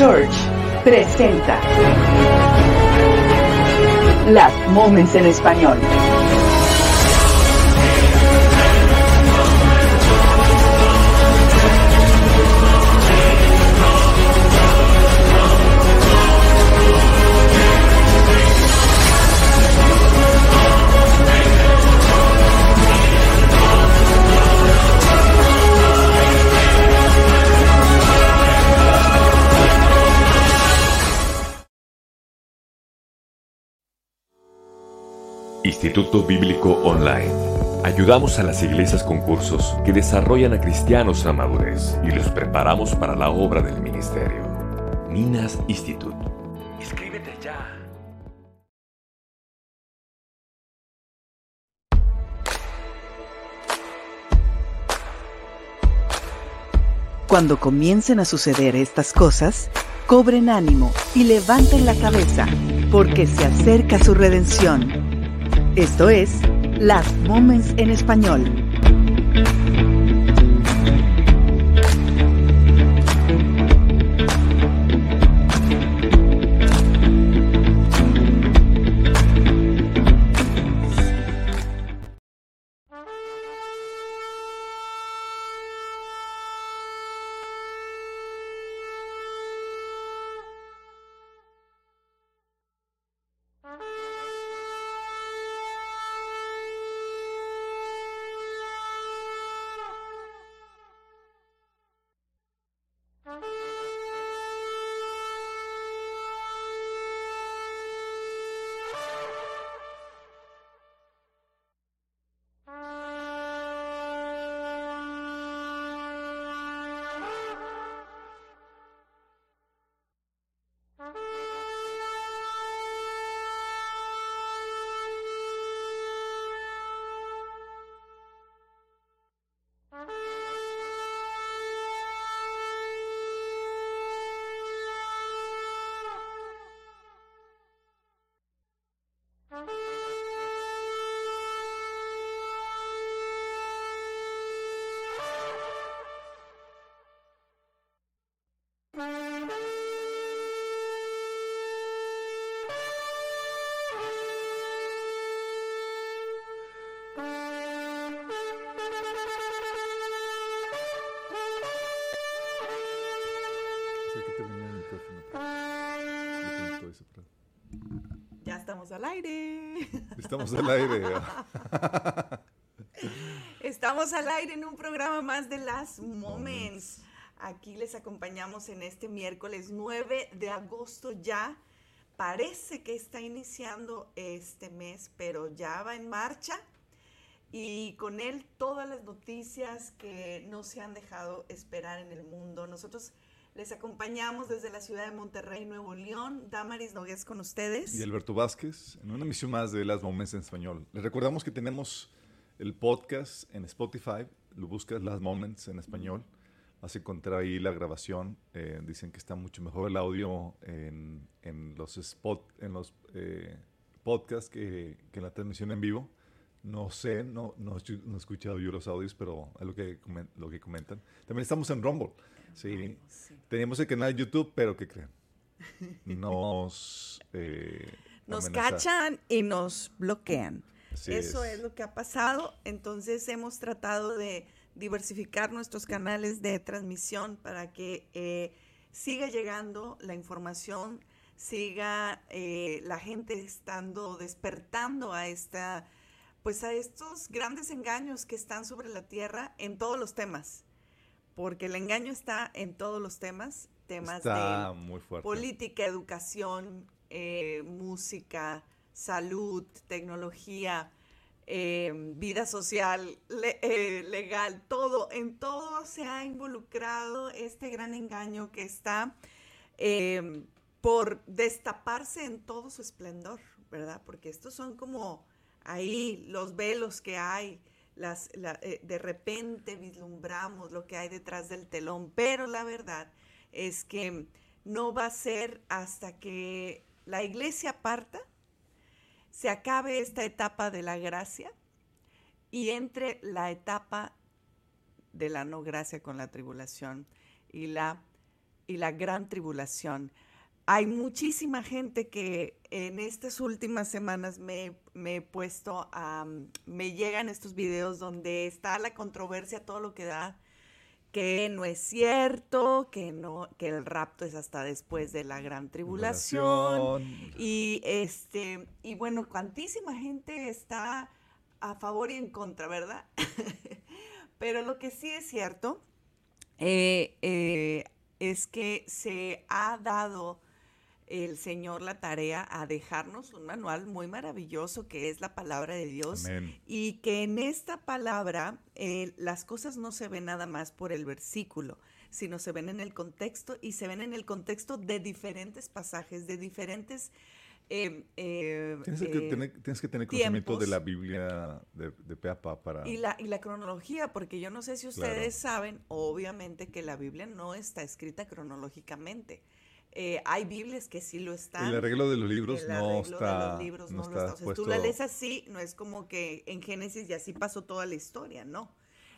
Church presenta Las Moments en Español. Instituto Bíblico Online. Ayudamos a las iglesias con cursos que desarrollan a cristianos a madurez y los preparamos para la obra del ministerio. Minas Institute. Inscríbete ya. Cuando comiencen a suceder estas cosas, cobren ánimo y levanten la cabeza, porque se acerca su redención. Esto es Las Moments en Español. Estamos al aire. Estamos al aire en un programa más de Las Moments. Aquí les acompañamos en este miércoles 9 de agosto ya. Parece que está iniciando este mes, pero ya va en marcha. Y con él todas las noticias que no se han dejado esperar en el mundo. Nosotros les acompañamos desde la ciudad de Monterrey, Nuevo León. Damaris Nogués con ustedes. Y Alberto Vázquez, en una emisión más de Las Moments en Español. Les recordamos que tenemos el podcast en Spotify. Lo buscas Las Moments en Español. Vas a encontrar ahí la grabación. Eh, dicen que está mucho mejor el audio en, en los, spot, en los eh, podcasts que, que, en la transmisión en vivo. No sé, no, no, no he escuchado yo los audios, pero es lo que, lo que comentan. También estamos en Rumble. Sí. sí. Tenemos el canal de YouTube, pero ¿qué creen? Nos... Eh, nos cachan y nos bloquean. Así Eso es. es lo que ha pasado. Entonces hemos tratado de diversificar nuestros canales de transmisión para que eh, siga llegando la información, siga eh, la gente estando despertando a esta, pues a estos grandes engaños que están sobre la tierra en todos los temas porque el engaño está en todos los temas, temas de política, educación, eh, música, salud, tecnología, eh, vida social, eh, legal, todo, en todo se ha involucrado este gran engaño que está por destaparse en todo su esplendor, ¿verdad? Porque estos son como ahí los velos que hay eh, de repente vislumbramos lo que hay detrás del telón, pero la verdad es que no va a ser hasta que la iglesia parta, se acabe esta etapa de la gracia y entre la etapa de la no gracia con la tribulación y la y la gran tribulación. Hay muchísima gente que en estas últimas semanas me, he puesto a, me llegan estos videos donde está la controversia, todo lo que da, que no es cierto, que no, que el rapto es hasta después de la gran tribulación. Y este, y bueno, cuantísima gente está a favor y en contra, ¿verdad? Pero lo que sí es cierto eh, eh, es que se ha dado el Señor la tarea a dejarnos un manual muy maravilloso que es la palabra de Dios y que en esta palabra eh, las cosas no se ven nada más por el versículo, sino se ven en el contexto y se ven en el contexto de diferentes pasajes, de diferentes... Eh, eh, tienes, que tener, tienes, que tener, conocimiento de la Biblia de, de Peapa para... Y la, y la cronología, porque yo no sé si ustedes saben, obviamente que la Biblia no está escrita cronológicamente. Eh, hay Biblias que sí lo están. El arreglo de los libros no está. no, está, tú la lees así, no es como que en Génesis y así pasó toda la historia, ¿no?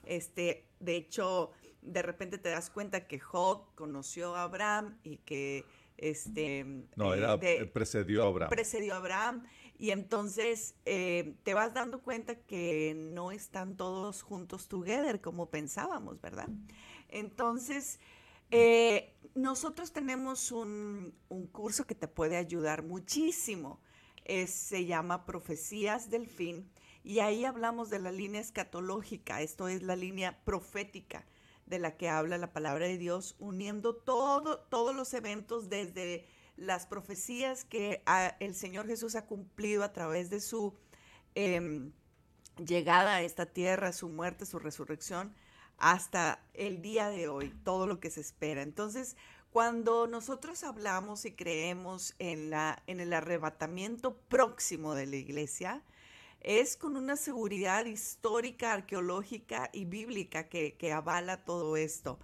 Este, de hecho, de repente te das cuenta que Job conoció a Abraham y que este. No, era, eh, precedió a Abraham. Precedió a Abraham. Y entonces eh, te vas dando cuenta que no están todos juntos together como pensábamos, ¿verdad? Entonces, eh, nosotros tenemos un, curso que te puede ayudar muchísimo. se llama Profecías del Fin y ahí hablamos de la línea escatológica, esto es la línea profética de la que habla la palabra de Dios, uniendo todo, todos los eventos desde las profecías que el Señor Jesús ha cumplido a través de su em, llegada a esta tierra, su muerte, su resurrección, hasta el día de hoy, todo lo que se espera. Entonces, cuando nosotros hablamos y creemos en, la, en el arrebatamiento próximo de la iglesia, es con una seguridad histórica, arqueológica y bíblica que, avala todo esto.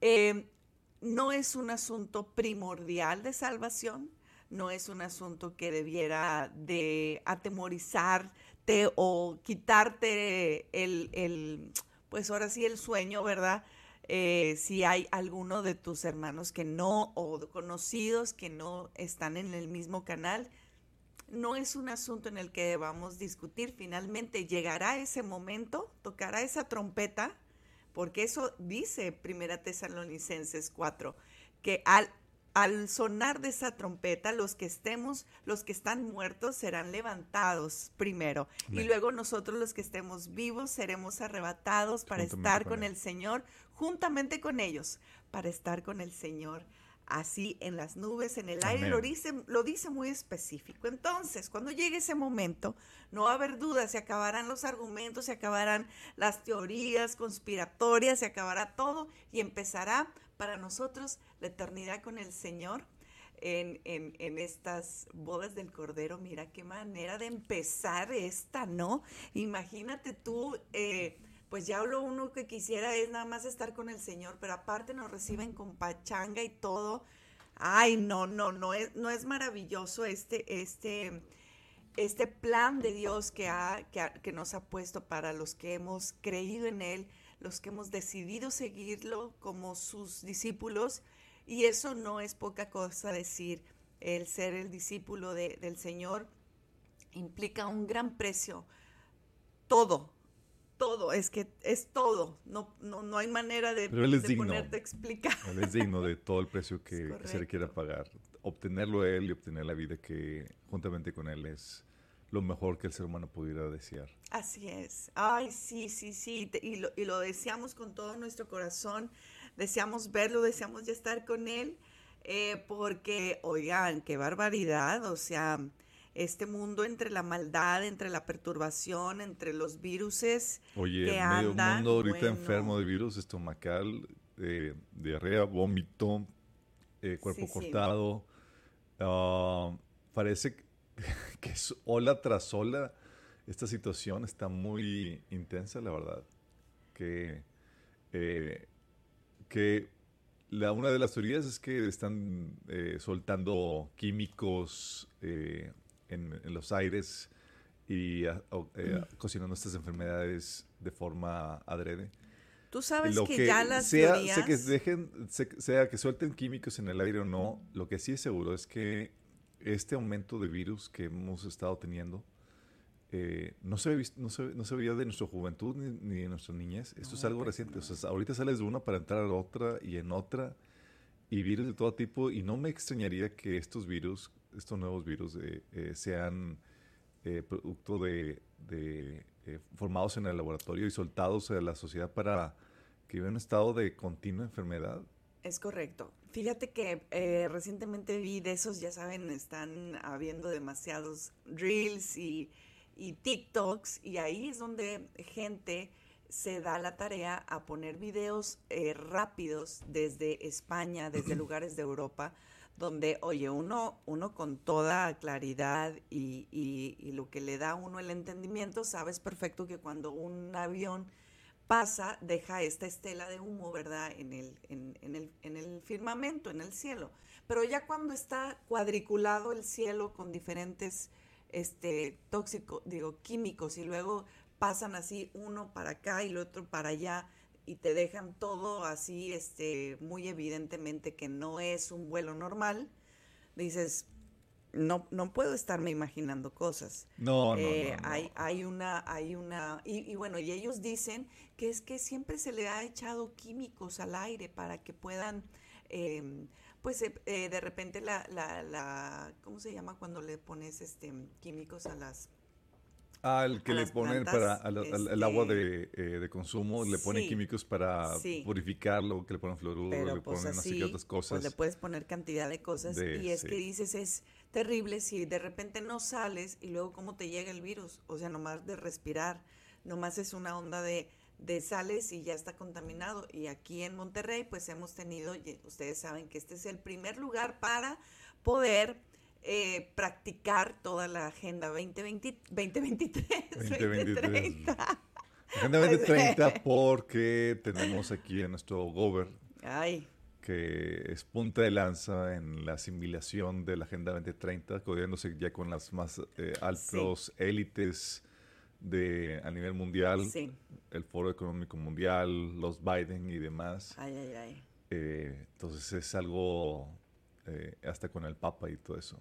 Eh, no es un asunto primordial de salvación, no es un asunto que debiera de atemorizarte o quitarte el, pues ahora sí el sueño, ¿verdad? Eh, si hay alguno de tus hermanos que no, o conocidos que no están en el mismo canal, no es un asunto en el que debamos discutir. Finalmente llegará ese momento, tocará esa trompeta, porque eso dice Primera Tesalonicenses 4, que al al sonar de esa trompeta, los que estemos, los que están muertos serán levantados primero. Y luego nosotros los que estemos vivos seremos arrebatados para estar con, el Señor, juntamente con ellos, para estar con el Señor así en las nubes, en el aire, lo dice, lo dice muy específico. Entonces, cuando llegue ese momento, no va a haber dudas, se acabarán los argumentos, se acabarán las teorías conspiratorias, se acabará todo y empezará para nosotros la eternidad con el Señor en, estas bodas del Cordero. Mira qué manera de empezar esta, ¿no? Imagínate tú, eh, pues ya lo uno que quisiera es nada más estar con el Señor, pero aparte nos reciben con pachanga y todo. Ay, no, no, no es, no es maravilloso este, este, este plan de Dios que, ha, que nos ha puesto para los que hemos creído en Él los que hemos decidido seguirlo como sus discípulos. Y eso no es poca cosa decir, el ser el discípulo del Señor implica un gran precio. Todo, todo, es que es todo. No, no, hay manera de, ponerte a explicar. Él es digno de todo el precio que, que se requiera pagar. Obtenerlo Él y obtener la vida que juntamente con Él es lo mejor que el ser humano pudiera desear. Así es. Ay, sí, sí, sí. Y lo, y lo deseamos con todo nuestro corazón. Deseamos verlo, deseamos ya estar con él. Eh, porque, oigan, qué barbaridad. O sea, este mundo entre la maldad, entre la perturbación, entre los viruses. Oye, que medio mundo ahorita enfermo de virus estomacal, eh, diarrea, vómito, eh, cuerpo cortado. Ah, parece que que es ola tras ola. Esta situación está muy intensa, la verdad. Que, eh, que la, una de las teorías es que están eh, soltando químicos eh, en, los aires y mm. cocinando estas enfermedades de forma adrede. Tú sabes que, ya las sea, teorías... Sea que, dejen, sea que suelten químicos en el aire o no, lo que sí es seguro es que este aumento de virus que hemos estado teniendo eh, no, se, no, se, no se veía de nuestra juventud ni, de nuestra niñez. Esto es algo reciente. O sea, ahorita sales de una para entrar a otra y en otra y virus de todo tipo. Y no me extrañaría que estos virus, estos nuevos virus, eh, sean eh, producto de, de formados en el laboratorio y soltados a la sociedad para que viva en un estado de continua enfermedad. Es correcto. Fíjate que recientemente vi de esos, ya saben, están habiendo demasiados reels y y TikToks, y ahí es donde gente se da la tarea a poner videos eh, rápidos desde España, desde lugares de Europa, donde, oye, uno, uno con toda claridad y, y, lo que le da a uno el entendimiento, sabes perfecto que cuando un avión pasa, deja esta estela de humo, ¿verdad?, en el, en, en, el, en el firmamento, en el cielo. Pero ya cuando está cuadriculado el cielo con diferentes este, tóxicos, digo, químicos y luego pasan así uno para acá y el otro para allá y te dejan todo así, este, muy evidentemente que no es un vuelo normal, dices, no, no puedo estarme imaginando cosas. No, no, eh, Hay, hay una, hay una, y, bueno, y ellos dicen que es que siempre se le ha echado químicos al aire para que puedan em, pues eh, eh, de repente la, la, la, ¿cómo se llama cuando le pones este químicos a las Ah, el que le ponen para el agua de, eh, de, consumo, le ponen químicos para purificarlo, que le ponen fluoruro, le pues ponen así, otras cosas. Pues le puedes poner cantidad de cosas y es que dices es terrible si de repente no sales y luego cómo te llega el virus, o sea, nomás de respirar, nomás es una onda de de sales y ya está contaminado. Y aquí en Monterrey, pues hemos tenido, ustedes saben que este es el primer lugar para poder eh, practicar toda la Agenda 2020, 2023, 2030. Agenda 2030 porque tenemos aquí a nuestro gober que es punta de lanza en la asimilación de la Agenda 2030, codeándose ya con las más eh, altos élites de, a nivel mundial, el Foro Económico Mundial, los Biden y demás. Eh, entonces es algo eh, hasta con el Papa y todo eso.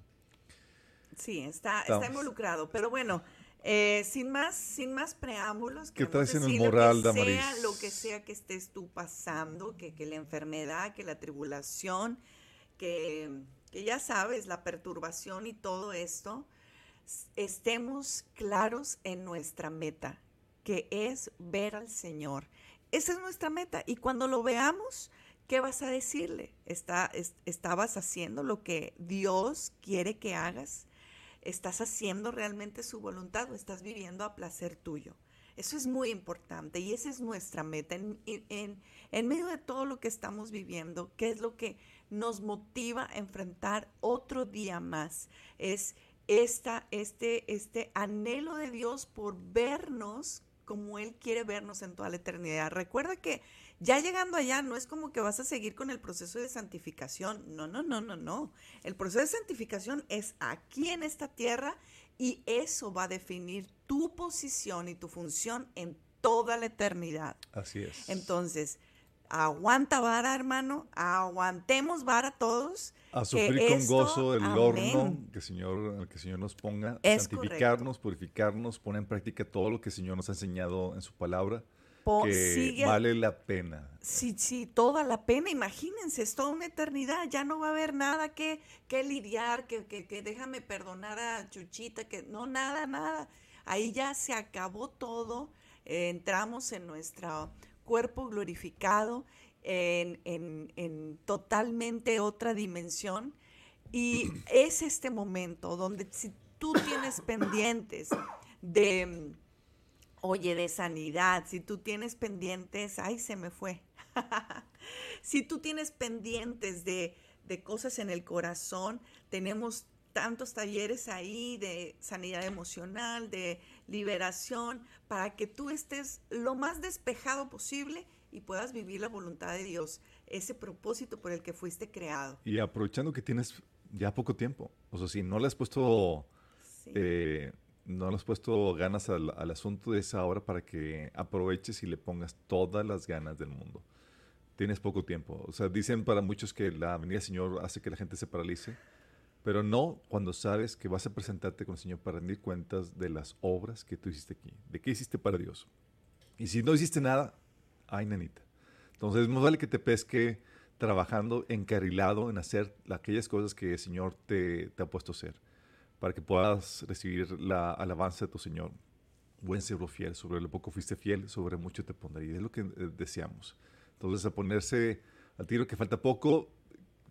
Sí, está, está involucrado. Pero bueno, eh, sin más, sin más preámbulos, ¿qué traes en el moral, lo que sea, lo que sea que estés tú pasando, que, que la enfermedad, que la tribulación, que, que ya sabes, la perturbación y todo esto, estemos claros en nuestra meta, que es ver al Señor. Esa es nuestra meta. Y cuando lo veamos, ¿qué vas a decirle? ¿Está, ¿Estabas haciendo lo que Dios quiere que hagas? ¿Estás haciendo realmente su voluntad o estás viviendo a placer tuyo? Eso es muy importante y esa es nuestra meta. En, en, medio de todo lo que estamos viviendo, ¿qué es lo que nos motiva a enfrentar otro día más? Es esta, este, este anhelo de Dios por vernos como Él quiere vernos en toda la eternidad. Recuerda que ya llegando allá no es como que vas a seguir con el proceso de santificación. No, no, no, no, no. El proceso de santificación es aquí en esta tierra y eso va a definir tu posición y tu función en toda la eternidad. Así es. Entonces, aguanta vara, hermano, aguantemos vara todos. A sufrir con gozo el horno que el Señor, que el Señor nos ponga, santificarnos, purificarnos, poner en práctica todo lo que el Señor nos ha enseñado en su palabra. Que vale la pena. Sí, sí, toda la pena. Imagínense, es toda una eternidad. Ya no va a haber nada que, que lidiar, que, que, déjame perdonar a Chuchita, que no, nada, nada. Ahí ya se acabó todo. entramos en nuestra cuerpo glorificado en, en, totalmente otra dimensión. Y es este momento donde si tú tienes pendientes de, oye, de sanidad, si tú tienes pendientes, ay, se me fue. si tú tienes pendientes de, de cosas en el corazón, tenemos tantos talleres ahí de sanidad emocional, de liberación, para que tú estés lo más despejado posible y puedas vivir la voluntad de Dios, ese propósito por el que fuiste creado. Y aprovechando que tienes ya poco tiempo, o sea, si no le has puesto eh, no le has puesto ganas al, asunto de esa hora para que aproveches y le pongas todas las ganas del mundo. Tienes poco tiempo. O sea, dicen para muchos que la venida del Señor hace que la gente se paralice, pero no cuando sabes que vas a presentarte con el Señor para rendir cuentas de las obras que tú hiciste aquí, de qué hiciste para Dios. Y si no hiciste nada, ay, nanita. Entonces, es más vale que te pesque trabajando encarrilado en hacer aquellas cosas que el Señor te ha puesto a hacer para que puedas recibir la alabanza de tu Señor. Buen servo fiel, sobre lo poco fuiste fiel, sobre mucho te pondré. Y es lo que eh, deseamos. Entonces, a ponerse al tiro que falta poco,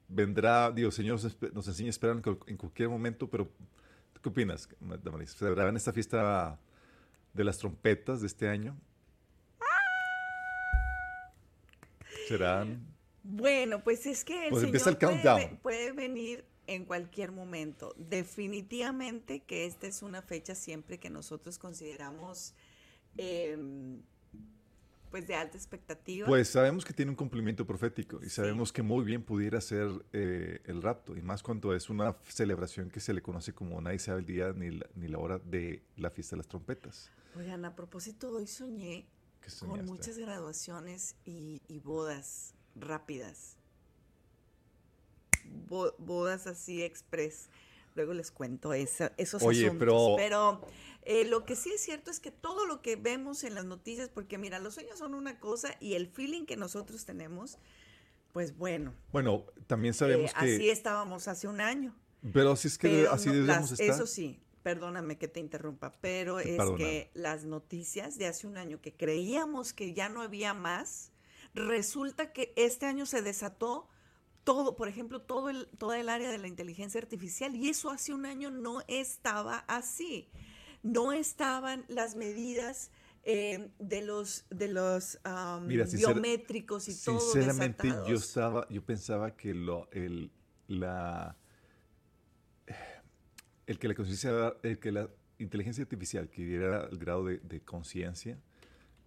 vendrá, Dios Señor nos enseña a esperar en cualquier momento, pero ¿qué opinas, Damaris? ¿Celebrarán esta fiesta de las trompetas de este año? ¿Serán? Bueno, pues es que el pues Señor puede, puede venir en cualquier momento. Definitivamente que esta es una fecha siempre que nosotros consideramos em, pues de alta expectativa. Pues sabemos que tiene un cumplimiento profético y sabemos que muy bien pudiera ser eh, el rapto y más cuando es una celebración que se le conoce como nadie sabe el día ni la, ni la hora de la fiesta de las trompetas. Oigan, a propósito, hoy soñé con muchas graduaciones y, y bodas rápidas bodas así express. Luego les cuento esos Oye, asuntos. Pero, eh, lo que sí es cierto es que todo lo que vemos en las noticias, porque mira, los sueños son una cosa y el feeling que nosotros tenemos, pues bueno. Bueno, también sabemos eh, que... Así estábamos hace un año. Pero así es que así debemos estar. Eso sí, perdóname que te interrumpa, pero es que las noticias de hace un año que creíamos que ya no había más, resulta que este año se desató todo, por ejemplo, todo el, toda el área de la inteligencia artificial y eso hace un año no estaba así. No estaban las medidas eh, de los de los biométricos y todo. Sinceramente, yo estaba, yo pensaba que lo, el, la, el que la conciencia, el que la inteligencia artificial que diera el grado de, conciencia,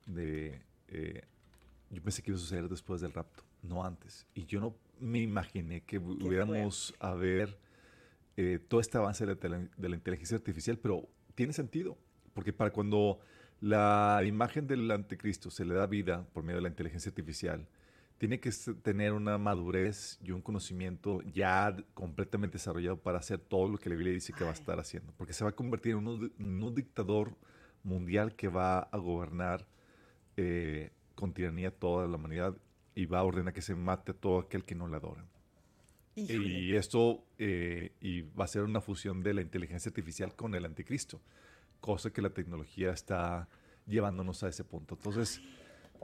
de, eh, yo pensé que iba a suceder después del rapto, no antes. Y yo no me imaginé que hubiéramos a ver eh, todo este avance de la, inteligencia artificial, pero tiene sentido, porque para cuando la imagen del anticristo se le da vida por medio de la inteligencia artificial, tiene que tener una madurez y un conocimiento ya completamente desarrollado para hacer todo lo que la Biblia dice que va a estar haciendo, porque se va a convertir en un, dictador mundial que va a gobernar eh, con tiranía toda la humanidad y va a ordenar que se mate a todo aquel que no le adora. Y esto eh, y va a ser una fusión de la inteligencia artificial con el anticristo, cosa que la tecnología está llevándonos a ese punto. Entonces,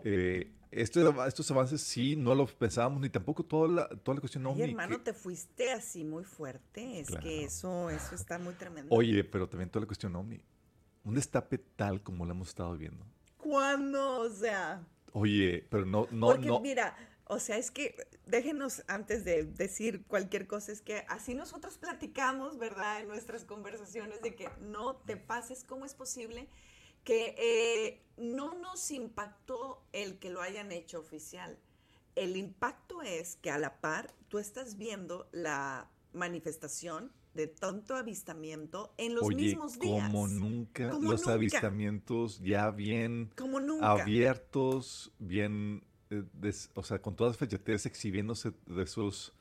eh, esto, estos avances sí no los pensábamos, ni tampoco toda la, toda la cuestión Oye, hermano, te fuiste así muy fuerte. Es que eso, eso está muy tremendo. Oye, pero también toda la cuestión OVNI. Un destape tal como lo hemos estado viendo. ¿Cuándo? O sea... Oye, pero no, no, Porque mira, o sea, es que déjenos antes de decir cualquier cosa, es que así nosotros platicamos, ¿verdad? En nuestras conversaciones de que no te pases, ¿cómo es posible que eh, no nos impactó el que lo hayan hecho oficial? El impacto es que a la par tú estás viendo la manifestación de tanto avistamiento en los mismos días. Como nunca, los avistamientos ya bien abiertos, bien, eh, o sea, con todas las fechatez exhibiéndose de esos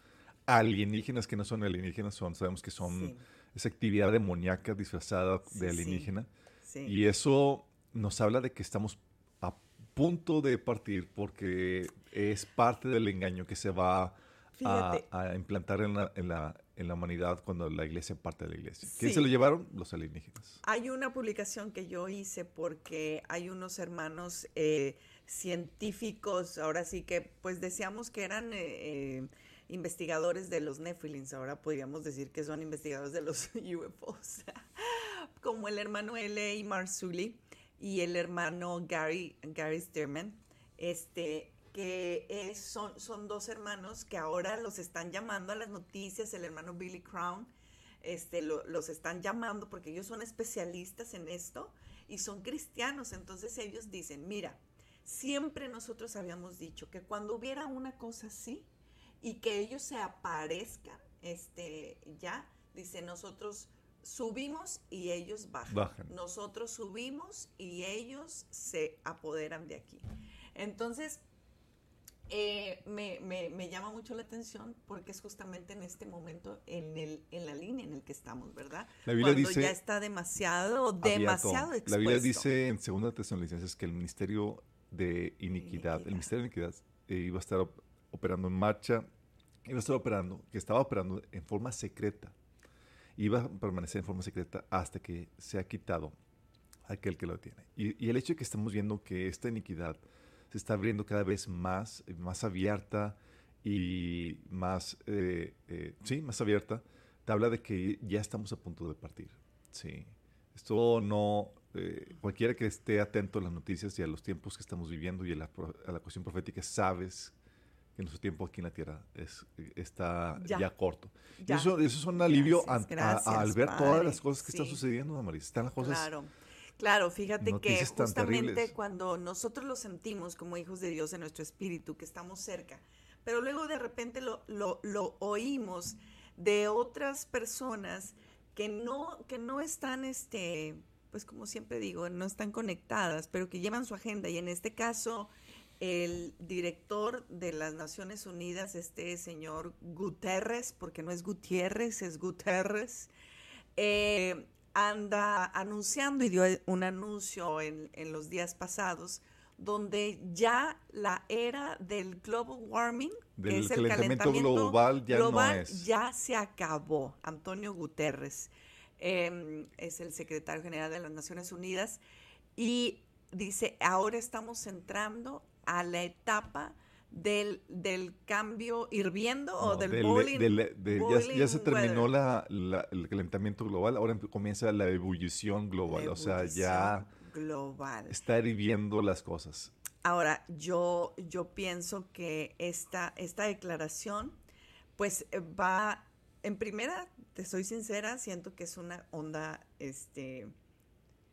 alienígenas que no son alienígenas, son, sabemos que son esa actividad demoníaca disfrazada de alienígena. Y eso nos habla de que estamos a punto de partir porque es parte del engaño que se va a, implantar en la, en, la, en la, humanidad cuando la iglesia parte de la iglesia. ¿Quién se lo llevaron? Los alienígenas. Hay una publicación que yo hice porque hay unos hermanos eh, científicos, ahora sí que pues decíamos que eran... Eh, eh, investigadores de los Nephilims, ahora podríamos decir que son investigadores de los UFOs, como el hermano L.A. Marzulli y el hermano Gary, Gary Stearman. Este, que son, son dos hermanos que ahora los están llamando a las noticias, el hermano Billy Crown, este, los están llamando porque ellos son especialistas en esto y son cristianos, entonces ellos dicen, mira, siempre nosotros habíamos dicho que cuando hubiera una cosa así y que ellos se aparezcan, este, ya, dice, nosotros subimos y ellos bajan. Nosotros subimos y ellos se apoderan de aquí. Entonces, eh, me, me, llama mucho la atención porque es justamente en este momento en, el, en la línea en el que estamos, ¿verdad? La Biblia Cuando dice, ya está demasiado, demasiado expuesto. La Biblia dice en 2 Tesalonicenses que el ministerio de iniquidad, el ministerio de iniquidad eh, iba a estar operando en marcha, iba a estar operando, que estaba operando en forma secreta, iba a permanecer en forma secreta hasta que sea quitado aquel que lo tiene. Y, y el hecho de que estamos viendo que esta iniquidad se está abriendo cada vez más, más abierta y más, eh, eh, sí, más abierta, te habla de que ya estamos a punto de partir. Sí. Esto no, eh, cualquiera que esté atento a las noticias y a los tiempos que estamos viviendo y a la, a la cuestión profética, sabes que nuestro tiempo aquí en la tierra es, está ya, corto. Y eso, eso, es un alivio al ver todas las cosas que están sucediendo, Maris. Están las cosas claro. Claro, fíjate que justamente cuando nosotros lo sentimos como hijos de Dios en nuestro espíritu, que estamos cerca, pero luego de repente lo, lo, oímos de otras personas que no, que no están, este, pues como siempre digo, no están conectadas, pero que llevan su agenda. Y en este caso, el director de las Naciones Unidas, este señor Guterres, porque no es Gutiérrez, es Guterres, eh, anda anunciando y dio un anuncio en, los días pasados donde ya la era del global warming, que es el calentamiento, global, ya, no es. ya se acabó. Antonio Guterres em, es el secretario general de las Naciones Unidas y dice, ahora estamos entrando a la etapa del, del cambio hirviendo o del, boiling, ya, se terminó la, el calentamiento global, ahora comienza la ebullición global, o sea, ya global. está hirviendo las cosas. Ahora, yo, yo pienso que esta, esta declaración, pues eh, va, en primera, te soy sincera, siento que es una onda este,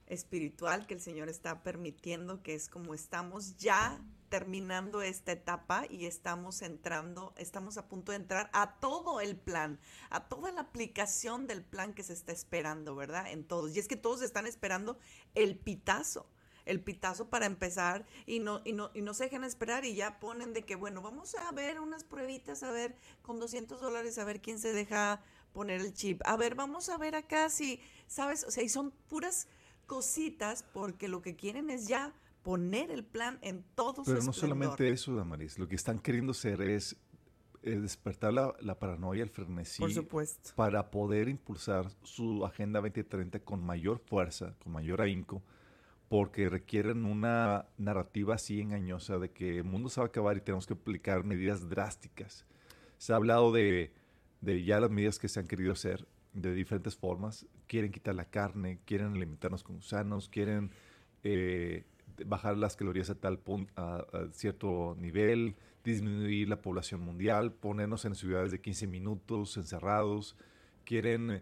espiritual que el Señor está permitiendo, que es como estamos ya terminando esta etapa y estamos entrando, estamos a punto de entrar a todo el plan, a toda la aplicación del plan que se está esperando, ¿verdad? En todos. Y es que todos están esperando el pitazo el pitazo para empezar y no, y no, y no se dejan esperar y ya ponen de que, bueno, vamos a ver unas pruebitas, a ver, con 200 dólares, a ver quién se deja poner el chip. A ver, vamos a ver acá si, ¿sabes? O sea, y son puras cositas porque lo que quieren es ya poner el plan en todos Pero no solamente eso, Damaris, lo que están queriendo hacer es eh, despertar la, paranoia, el frenesí, Por supuesto. para poder impulsar su Agenda 2030 con mayor fuerza, con mayor ahínco, porque requieren una narrativa así engañosa de que el mundo se va a acabar y tenemos que aplicar medidas drásticas. Se ha hablado de, de ya las medidas que se han querido hacer de diferentes formas. Quieren quitar la carne, quieren limitarnos con gusanos, quieren eh, bajar las calorías a tal punto, a, cierto nivel, disminuir la población mundial, ponernos en ciudades de 15 minutos encerrados, quieren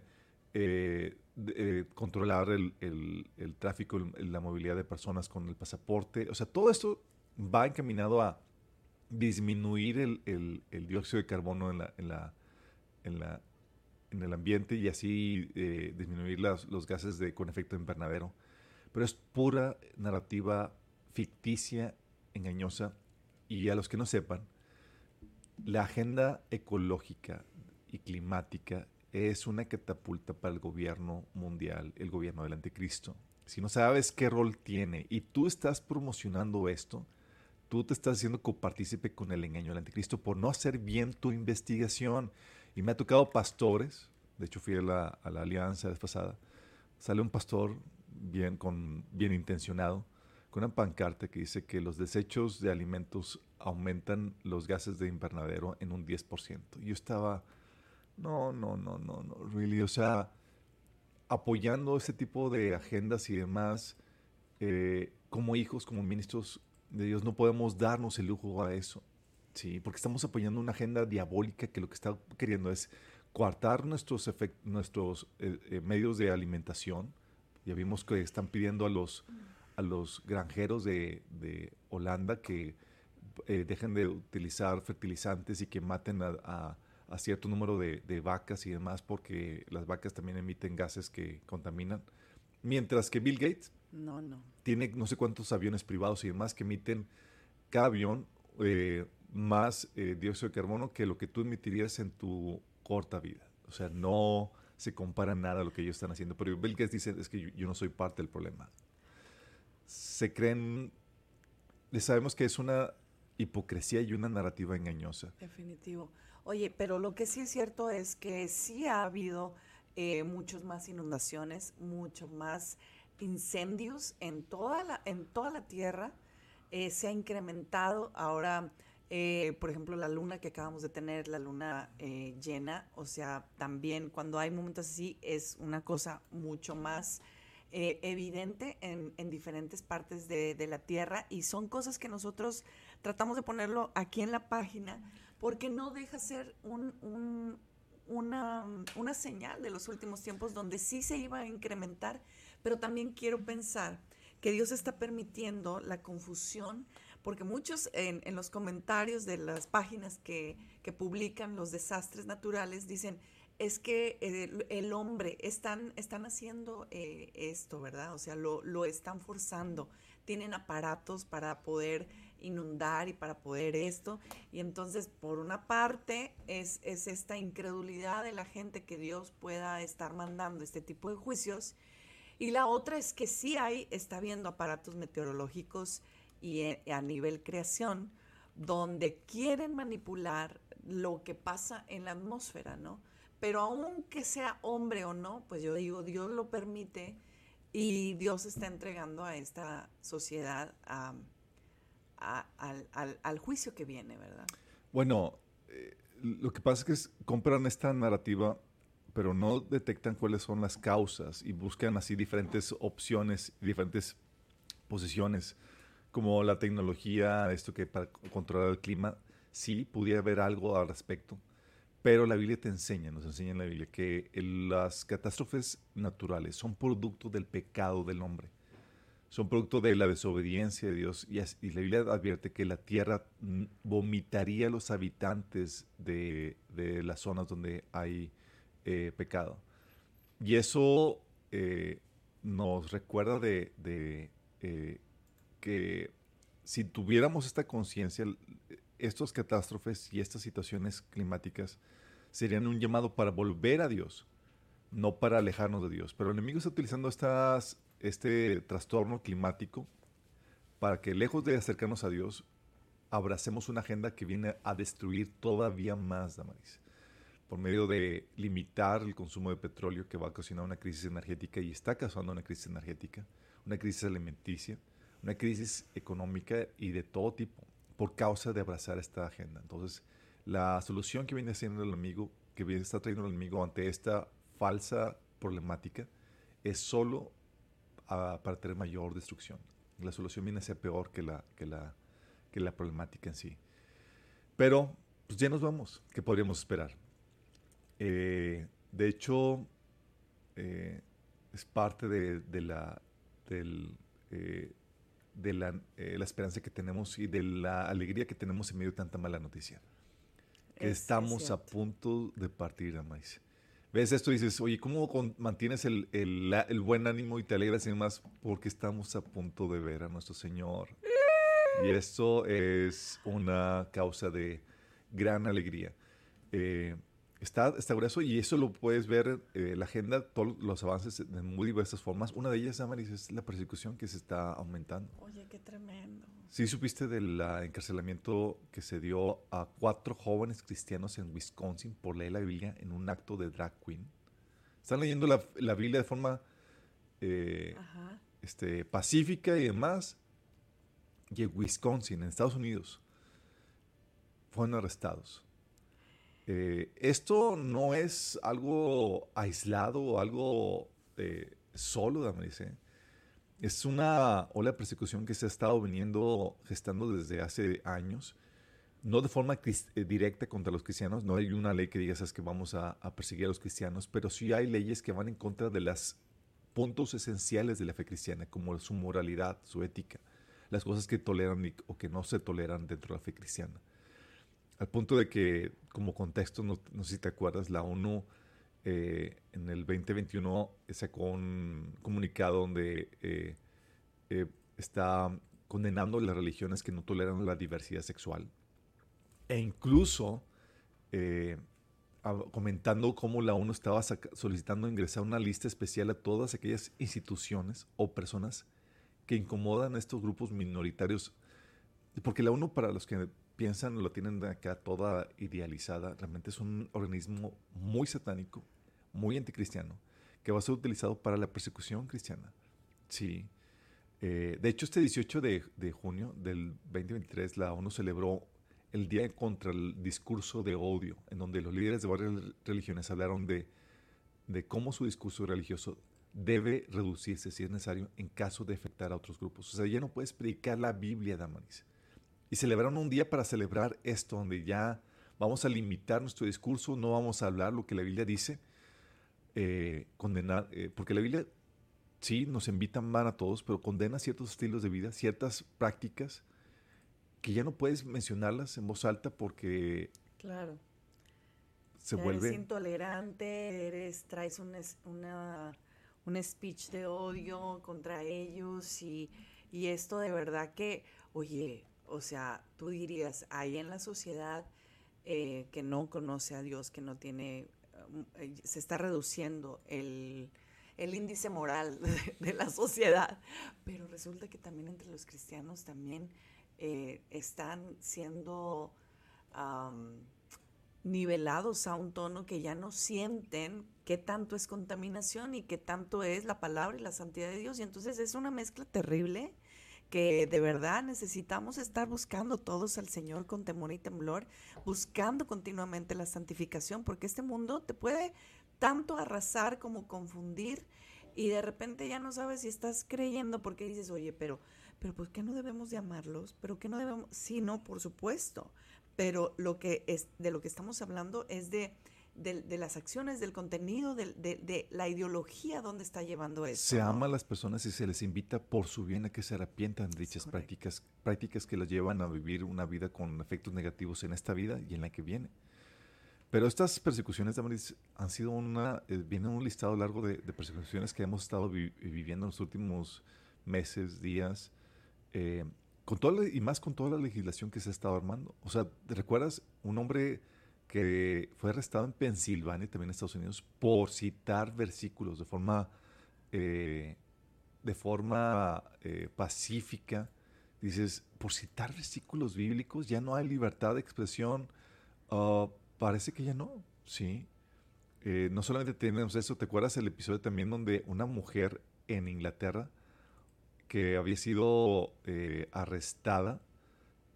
eh, eh, controlar el, el, tráfico, la movilidad de personas con el pasaporte. O sea, todo esto va encaminado a disminuir el, dióxido de carbono en, la, en, la, en, la, en el ambiente y así eh, disminuir los gases de, con efecto invernadero pero es pura narrativa ficticia, engañosa. Y a los que no sepan, la agenda ecológica y climática es una catapulta para el gobierno mundial, el gobierno del anticristo. Si no sabes qué rol tiene y tú estás promocionando esto, tú te estás haciendo copartícipe con el engaño del anticristo por no hacer bien tu investigación. Y me ha tocado pastores, de hecho fui a la, a la alianza la vez sale un pastor bien, con, bien intencionado, con una pancarta que dice que los desechos de alimentos aumentan los gases de invernadero en un 10%. Yo estaba, no, no, no, no, no, really, o sea, apoyando ese tipo de agendas y demás, eh, como hijos, como ministros de Dios, no podemos darnos el lujo a eso, ¿sí? Porque estamos apoyando una agenda diabólica que lo que está queriendo es coartar nuestros, nuestros eh, eh, medios de alimentación, ya vimos que están pidiendo a los, a los granjeros de, Holanda que eh, dejen de utilizar fertilizantes y que maten a, a cierto número de, vacas y demás porque las vacas también emiten gases que contaminan. Mientras que Bill Gates no, no. tiene no sé cuántos aviones privados y demás que emiten cada avión eh, más eh, dióxido de carbono que lo que tú emitirías en tu corta vida. O sea, no se compara nada a lo que ellos están haciendo. Pero Bill Gates dice, es que yo, no soy parte del problema. Se creen, le sabemos que es una hipocresía y una narrativa engañosa. Definitivo. Oye, pero lo que sí es cierto es que sí ha habido eh, muchos más inundaciones, muchos más incendios en toda la, en toda la tierra. Eh, se ha incrementado ahora, eh, por ejemplo, la luna que acabamos de tener, la luna llena, o sea, también cuando hay momentos así es una cosa mucho más evidente en, en, diferentes partes de, de la tierra y son cosas que nosotros tratamos de ponerlo aquí en la página porque no deja ser un, una, una señal de los últimos tiempos donde sí se iba a incrementar, pero también quiero pensar que Dios está permitiendo la confusión, porque muchos en, los comentarios de las páginas que, que, publican los desastres naturales dicen, es que el, hombre están, están haciendo eh, esto, ¿verdad? O sea, lo, lo están forzando, tienen aparatos para poder inundar y para poder esto. Y entonces, por una parte, es, es esta incredulidad de la gente que Dios pueda estar mandando este tipo de juicios. Y la otra es que sí hay, está habiendo aparatos meteorológicos y eh, a nivel creación donde quieren manipular lo que pasa en la atmósfera, ¿no? Pero aunque sea hombre o no, pues yo digo, Dios lo permite y Dios está entregando a esta sociedad al, juicio que viene, ¿verdad? Bueno, eh, lo que pasa es que compran esta narrativa, pero no detectan cuáles son las causas y buscan así diferentes opciones, diferentes posiciones, como la tecnología, esto que para controlar el clima, sí, pudiera haber algo al respecto. Pero la Biblia te enseña, nos enseña en la Biblia, que las catástrofes naturales son producto del pecado del hombre son producto de la desobediencia de Dios y, la Biblia advierte que la tierra vomitaría a los habitantes de, las zonas donde hay eh, pecado. Y eso eh, nos recuerda de, eh, que si tuviéramos esta conciencia, estas catástrofes y estas situaciones climáticas serían un llamado para volver a Dios, no para alejarnos de Dios. Pero el enemigo está utilizando estas este trastorno climático para que lejos de acercarnos a Dios, abracemos una agenda que viene a destruir todavía más, Damaris, por medio de limitar el consumo de petróleo que va a ocasionar una crisis energética y está causando una crisis energética, una crisis alimenticia, una crisis económica y de todo tipo, por causa de abrazar esta agenda. Entonces, la solución que viene haciendo el enemigo, que viene, está trayendo el enemigo ante esta falsa problemática, es solo para tener mayor destrucción. La solución viene a ser peor que la, que la, que la problemática en sí. Pero, pues ya nos vamos. ¿Qué podríamos esperar? Eh, de hecho, eh, es parte de, de la, del, eh, de la, la, esperanza que tenemos y de la alegría que tenemos en medio de tanta mala noticia. Que estamos a punto de partir a maíz ves esto y dices, oye, ¿cómo mantienes el, el, buen ánimo y te alegras y demás? Porque estamos a punto de ver a nuestro Señor. Y esto es una causa de gran alegría. Eh, está, está grueso y eso lo puedes ver eh, la agenda, todos los avances de muy diversas formas. Una de ellas, Amaris, es la persecución que se está aumentando. Oye, qué tremendo. Sí, supiste del encarcelamiento que se dio a cuatro jóvenes cristianos en Wisconsin por leer la Biblia en un acto de drag queen. Están leyendo la, la Biblia de forma eh, este, pacífica y demás. Y en Wisconsin, en Estados Unidos, fueron arrestados. Eh, esto no es algo aislado o algo eh, solo, Damaris. ¿eh? Es una ola de persecución que se ha estado viniendo gestando desde hace años, no de forma eh, directa contra los cristianos, no hay una ley que diga que vamos a, perseguir a los cristianos, pero sí hay leyes que van en contra de los puntos esenciales de la fe cristiana, como su moralidad, su ética, las cosas que toleran o que no se toleran dentro de la fe cristiana. Al punto de que, como contexto, no, sé si te acuerdas, la ONU eh, en el 2021 sacó un comunicado donde eh, eh, está condenando las religiones que no toleran la diversidad sexual. E incluso comentando cómo la ONU estaba solicitando ingresar una lista especial a todas aquellas instituciones o personas que incomodan a estos grupos minoritarios. Porque la ONU, para los que piensan, lo tienen acá toda idealizada, realmente es un organismo muy satánico, muy anticristiano, que va a ser utilizado para la persecución cristiana. Sí. Eh, de hecho, este 18 de, de, junio del 2023, la ONU celebró el Día contra el Discurso de Odio, en donde los líderes de varias religiones hablaron de, de cómo su discurso religioso debe reducirse, si es necesario, en caso de afectar a otros grupos. O sea, ya no puedes predicar la Biblia, Damaris. Y celebraron un día para celebrar esto, donde ya vamos a limitar nuestro discurso, no vamos a hablar lo que la Biblia dice, eh, condenar, eh, porque la Biblia sí nos invita mal a todos, pero condena ciertos estilos de vida, ciertas prácticas que ya no puedes mencionarlas en voz alta porque claro. se vuelve eres intolerante eres traes un, una, un speech de odio contra ellos y, y esto de verdad que oye o sea tú dirías ahí en la sociedad eh, que no conoce a Dios que no tiene eh, se está reduciendo el el índice moral de, la sociedad, pero resulta que también entre los cristianos también eh, están siendo nivelados a un tono que ya no sienten qué tanto es contaminación y qué tanto es la palabra y la santidad de Dios. Y entonces es una mezcla terrible que de verdad necesitamos estar buscando todos al Señor con temor y temblor, buscando continuamente la santificación, porque este mundo te puede tanto arrasar como confundir y de repente ya no sabes si estás creyendo porque dices, oye, pero pero ¿por qué no debemos de amarlos? ¿Pero qué no debemos? Sí, no, por supuesto. Pero lo que es, de lo que estamos hablando es de, de, las acciones, del contenido, de, de, la ideología donde está llevando eso. Se ama a las personas y se les invita por su bien a que se arrepientan de dichas prácticas, prácticas que las llevan a vivir una vida con efectos negativos en esta vida y en la que viene. Pero estas persecuciones de han sido una, eh, viene un listado largo de, persecuciones que hemos estado viviendo en los últimos meses, días, eh, con toda y más con toda la legislación que se ha estado armando. O sea, ¿te recuerdas un hombre que fue arrestado en Pensilvania, también en Estados Unidos, por citar versículos de forma, eh, de forma eh, pacífica? Dices, por citar versículos bíblicos ya no hay libertad de expresión. Ah, parece que ya no, sí. no solamente tenemos eso, ¿te acuerdas el episodio también donde una mujer en Inglaterra que había sido eh, arrestada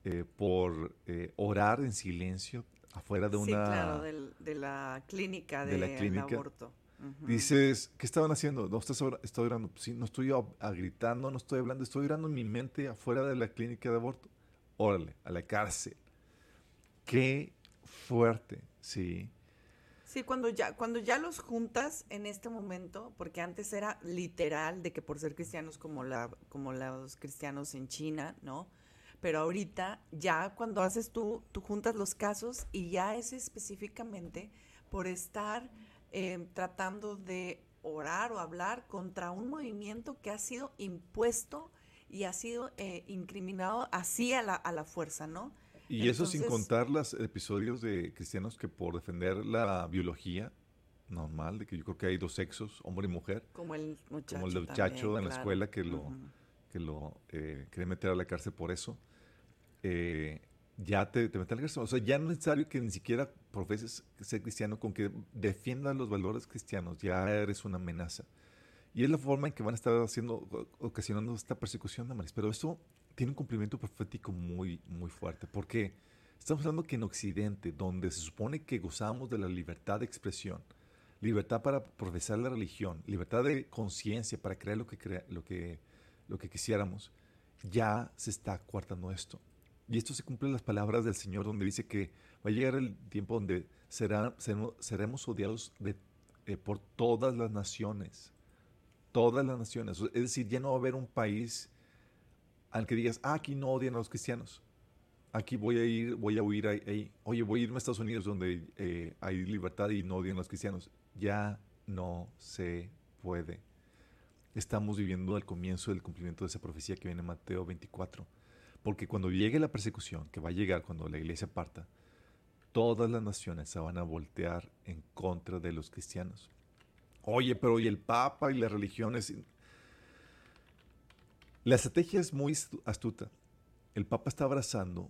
eh, por eh, orar en silencio afuera de una... Sí, claro, de la clínica de, de aborto. Dices, ¿qué estaban haciendo? No, estás estoy orando. Sí, no estoy gritando, no estoy hablando, estoy orando en mi mente afuera de la clínica de aborto. Órale, a la cárcel. Qué fuerte, sí. Sí, cuando ya, cuando ya los juntas en este momento, porque antes era literal de que por ser cristianos como, la, como los cristianos en China, ¿no? Pero ahorita ya cuando haces tú, tú juntas los casos y ya es específicamente por estar eh, tratando de orar o hablar contra un movimiento que ha sido impuesto y ha sido eh, incriminado así a la, a la fuerza, ¿no? Y eso sin contar los episodios de cristianos que por defender la biología normal, de que yo creo que hay dos sexos, hombre y mujer. Como el muchacho. Como el muchacho en la escuela que lo, que lo eh, quiere meter a la cárcel por eso. Eh, ya te, te meten a la cárcel. O sea, ya no es necesario que ni siquiera profeses ser cristiano con que defiendas los valores cristianos. Ya eres una amenaza. Y es la forma en que van a estar haciendo, ocasionando esta persecución de Maris. Pero esto tiene un cumplimiento profético muy, muy fuerte, porque estamos hablando que en Occidente, donde se supone que gozamos de la libertad de expresión, libertad para profesar la religión, libertad de conciencia para creer lo que, crea, lo, que, lo que quisiéramos, ya se está coartando esto. Y esto se cumple en las palabras del Señor, donde dice que va a llegar el tiempo donde será, seremos odiados de, eh, por todas las naciones. Todas las naciones. Es decir, ya no va a haber un país al que digas, ah, aquí no odian a los cristianos. aquí voy a ir, voy a huir ahí, oye, voy a irme a Estados Unidos donde eh, hay libertad y no odian a los cristianos. Ya no se puede. Estamos viviendo el comienzo del cumplimiento de esa profecía que viene en Mateo 24. Porque cuando llegue la persecución, que va a llegar cuando la iglesia parta, todas las naciones se van a voltear en contra de los cristianos. Oye, pero ¿y el Papa y las religiones? La estrategia es muy astuta. El Papa está abrazando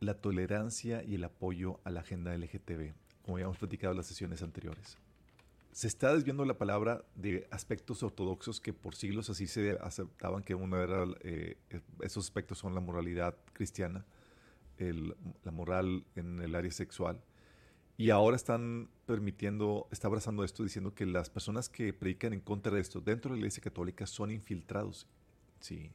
la tolerancia y el apoyo a la agenda LGTB, como habíamos platicado en las sesiones anteriores. Se está desviando la palabra de aspectos ortodoxos que por siglos así se aceptaban que uno era, eh, esos aspectos son la moralidad cristiana, la moral en el área sexual. Y ahora están permitiendo, está abrazando esto, diciendo que las personas que predican en contra de esto dentro de la iglesia católica son infiltrados Sí.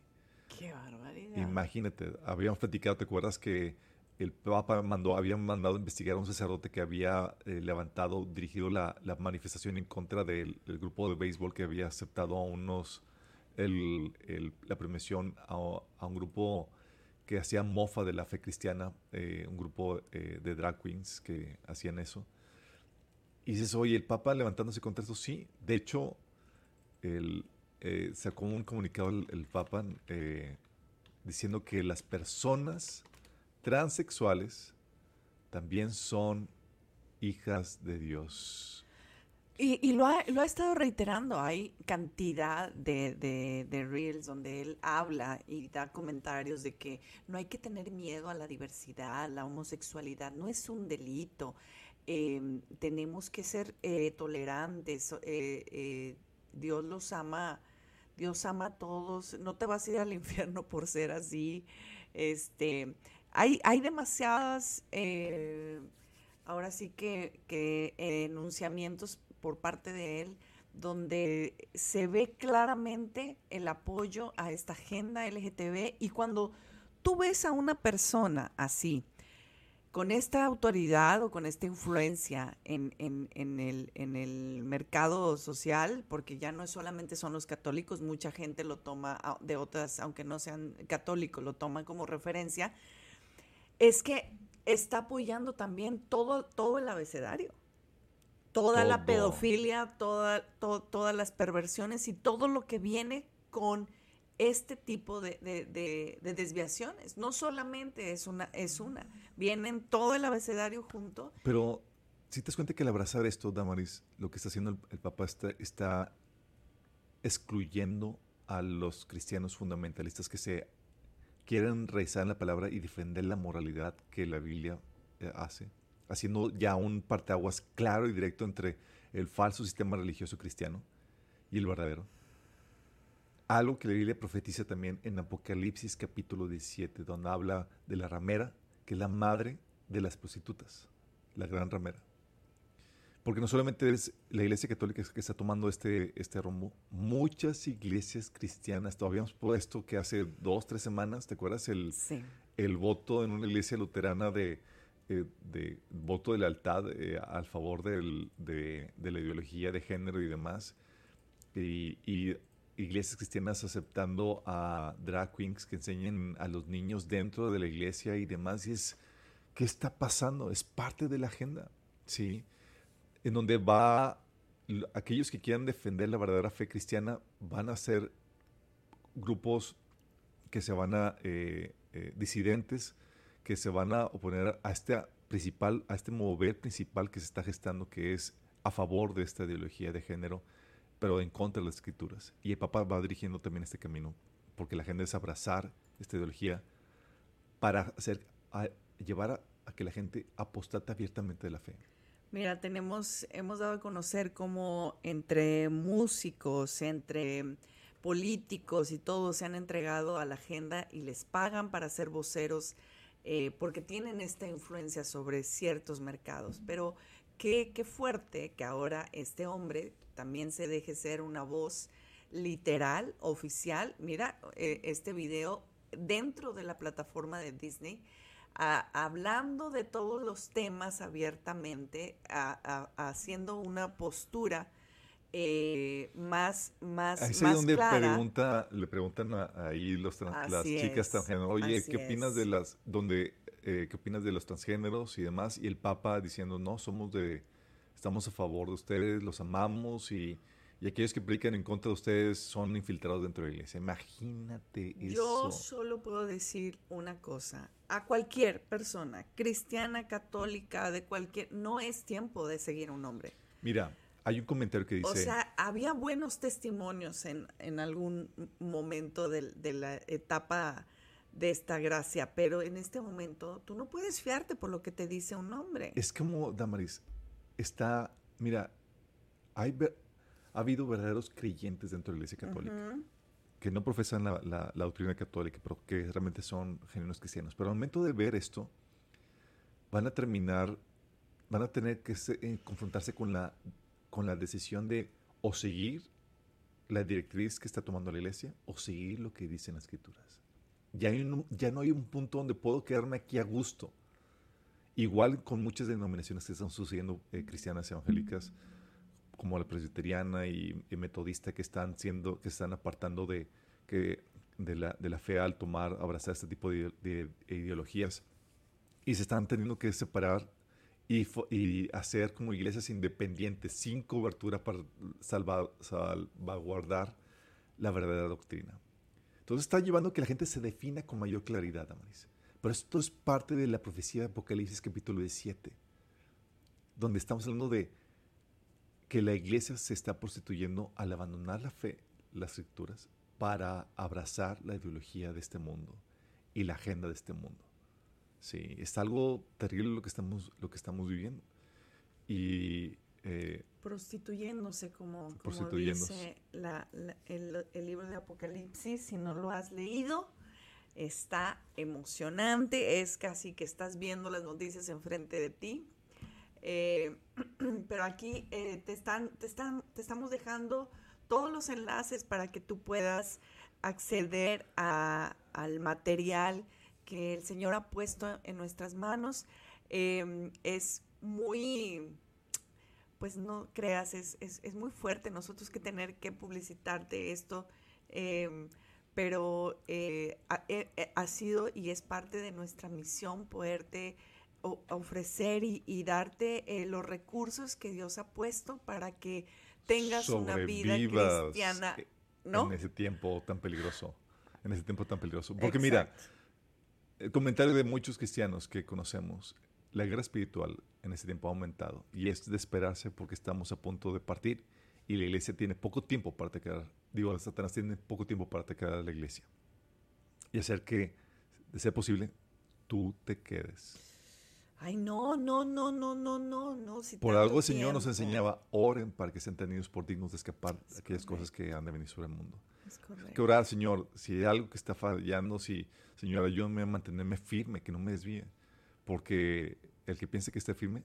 Qué barbaridad. Imagínate, habíamos platicado, ¿te acuerdas que el Papa mandó, había mandado a investigar a un sacerdote que había eh, levantado, dirigido la, manifestación en contra del, grupo de béisbol que había aceptado a unos, la premiación a, un grupo que hacía mofa de la fe cristiana, eh, un grupo eh, de drag queens que hacían eso. Y dices, oye, el Papa levantándose contra esto, sí. De hecho, el, eh, sacó un comunicado el, Papa eh, diciendo que las personas transexuales también son hijas de Dios. Y, lo, ha, estado reiterando, hay cantidad de, de, reels donde él habla y da comentarios de que no hay que tener miedo a la diversidad, la homosexualidad, no es un delito, em, tenemos que ser eh, tolerantes, Dios los ama Dios ama a todos, no te vas a ir al infierno por ser así. Este, hay, hay demasiadas, eh, ahora sí que, que enunciamientos por parte de él donde se ve claramente el apoyo a esta agenda LGTB y cuando tú ves a una persona así, con esta autoridad o con esta influencia en, el, mercado social, porque ya no solamente son los católicos, mucha gente lo toma de otras, aunque no sean católicos, lo toman como referencia, es que está apoyando también todo, todo el abecedario. Toda la pedofilia, toda, todas las perversiones y todo lo que viene con este tipo de, desviaciones. No solamente es una, es una, vienen todo el abecedario junto. Pero si te das cuenta que al abrazar esto, Damaris, lo que está haciendo el, Papa está, está, excluyendo a los cristianos fundamentalistas que se quieren realizar en la palabra y defender la moralidad que la Biblia eh, hace, haciendo ya un parteaguas claro y directo entre el falso sistema religioso cristiano y el verdadero algo que la Biblia profetiza también en Apocalipsis capítulo 17, donde habla de la ramera, que es la madre de las prostitutas, la gran ramera. Porque no solamente es la iglesia católica que está tomando este, este rumbo, muchas iglesias cristianas, todavía hemos puesto que hace dos, tres semanas, ¿te acuerdas? El, el voto en una iglesia luterana de, eh, de voto de lealtad eh, al favor del, de, de, la ideología de género y demás. Y, y iglesias cristianas aceptando a drag queens que enseñen a los niños dentro de la iglesia y demás. Y es, ¿qué está pasando? Es parte de la agenda, ¿sí? En donde va, aquellos que quieran defender la verdadera fe cristiana van a ser grupos que se van a, eh, eh, disidentes, que se van a oponer a este principal, a este mover principal que se está gestando, que es a favor de esta ideología de género pero en contra de las escrituras. Y el Papa va dirigiendo también este camino, porque la gente es abrazar esta ideología para llevar a, que la gente apostate abiertamente de la fe. Mira, tenemos, hemos dado a conocer cómo entre músicos, entre políticos y todos se han entregado a la agenda y les pagan para ser voceros eh, porque tienen esta influencia sobre ciertos mercados. Pero qué, qué fuerte que ahora este hombre también se deje ser una voz literal, oficial. Mira eh, este video dentro de la plataforma de Disney, hablando de todos los temas abiertamente, haciendo una postura eh, más, más, Ahí es más donde clara. pregunta, le preguntan a- ahí los las chicas transgénero, oye, así ¿qué opinas es. de las, donde, eh, qué opinas de los transgéneros y demás? Y el Papa diciendo, no, somos de, estamos a favor de ustedes, los amamos y, y aquellos que predican en contra de ustedes son infiltrados dentro de la iglesia. Imagínate Yo eso. solo puedo decir una cosa. A cualquier persona, cristiana, católica, de cualquier... No es tiempo de seguir a un hombre. Mira, hay un comentario que dice, O sea, había buenos testimonios en, en algún momento de, la etapa de esta gracia, pero en este momento tú no puedes fiarte por lo que te dice un hombre. es como, Damaris, está, mira, hay, ha habido verdaderos creyentes dentro de la iglesia católica. Ujú. que no profesan la, la- la doctrina católica, pero que realmente son genuinos cristianos. Pero al momento de ver esto, van a terminar, van a tener que se- eh, confrontarse con la, con la decisión de o seguir la directriz que está tomando la iglesia o seguir lo que dicen las escrituras. Ya, hay un- ya no hay un punto donde puedo quedarme aquí a gusto. Igual con muchas denominaciones que están sucediendo eh, cristianas evangélicas, como la presbiteriana y, y metodista que están siendo, que están apartando de, que, de, la, de la fe al tomar, abrazar este tipo de, de ideologías y se están teniendo que separar y, y hacer como iglesias independientes sin cobertura para salva- salvaguardar la verdadera doctrina. Entonces está llevando a que la gente se defina con mayor claridad, Amaris. Pero esto es parte de la profecía de Apocalipsis capítulo 17, donde estamos hablando de que la iglesia se está prostituyendo al abandonar la fe, las escrituras, para abrazar la ideología de este mundo y la agenda de este mundo. Sí, es algo terrible lo que estamos, lo que estamos viviendo. Y eh, prostituyéndose, como, como dice la- la- el, el libro de Apocalipsis. Si no lo has leído, está emocionante. Es casi que estás viendo las noticias enfrente de ti. Eh, pero aquí eh, te, están, te, están, te estamos dejando todos los enlaces para que tú puedas acceder al material que el Señor ha puesto en nuestras manos. Eh, es muy pues no creas, es, es, es muy fuerte nosotros que tener que publicitarte esto, eh, pero eh, ha, ha sido y es parte de nuestra misión poderte ofrecer y, y darte eh, los recursos que Dios ha puesto para que tengas una vida cristiana, ¿no? en ese tiempo tan peligroso. En ese tiempo tan peligroso. Porque mira, el comentario de muchos cristianos que conocemos, la guerra espiritual en ese tiempo ha aumentado y es de esperarse porque estamos a punto de partir y la iglesia tiene poco tiempo para atacar, digo, Satanás tiene poco tiempo para atacar a la iglesia y hacer que, de ser posible, tú te quedes. Ay, no, no, no, no, no, no, no. si Por algo el Señor nos enseñaba, oren para que sean tenidos por dignos de escapar de Es aquellas cosas correcto. que han de venir sobre el mundo. Es Hay que correcto. orar, Señor, si hay algo que está fallando, si, Señor, ayúdame a mantenerme firme, que no me desvíe. Porque el que piense que esté firme,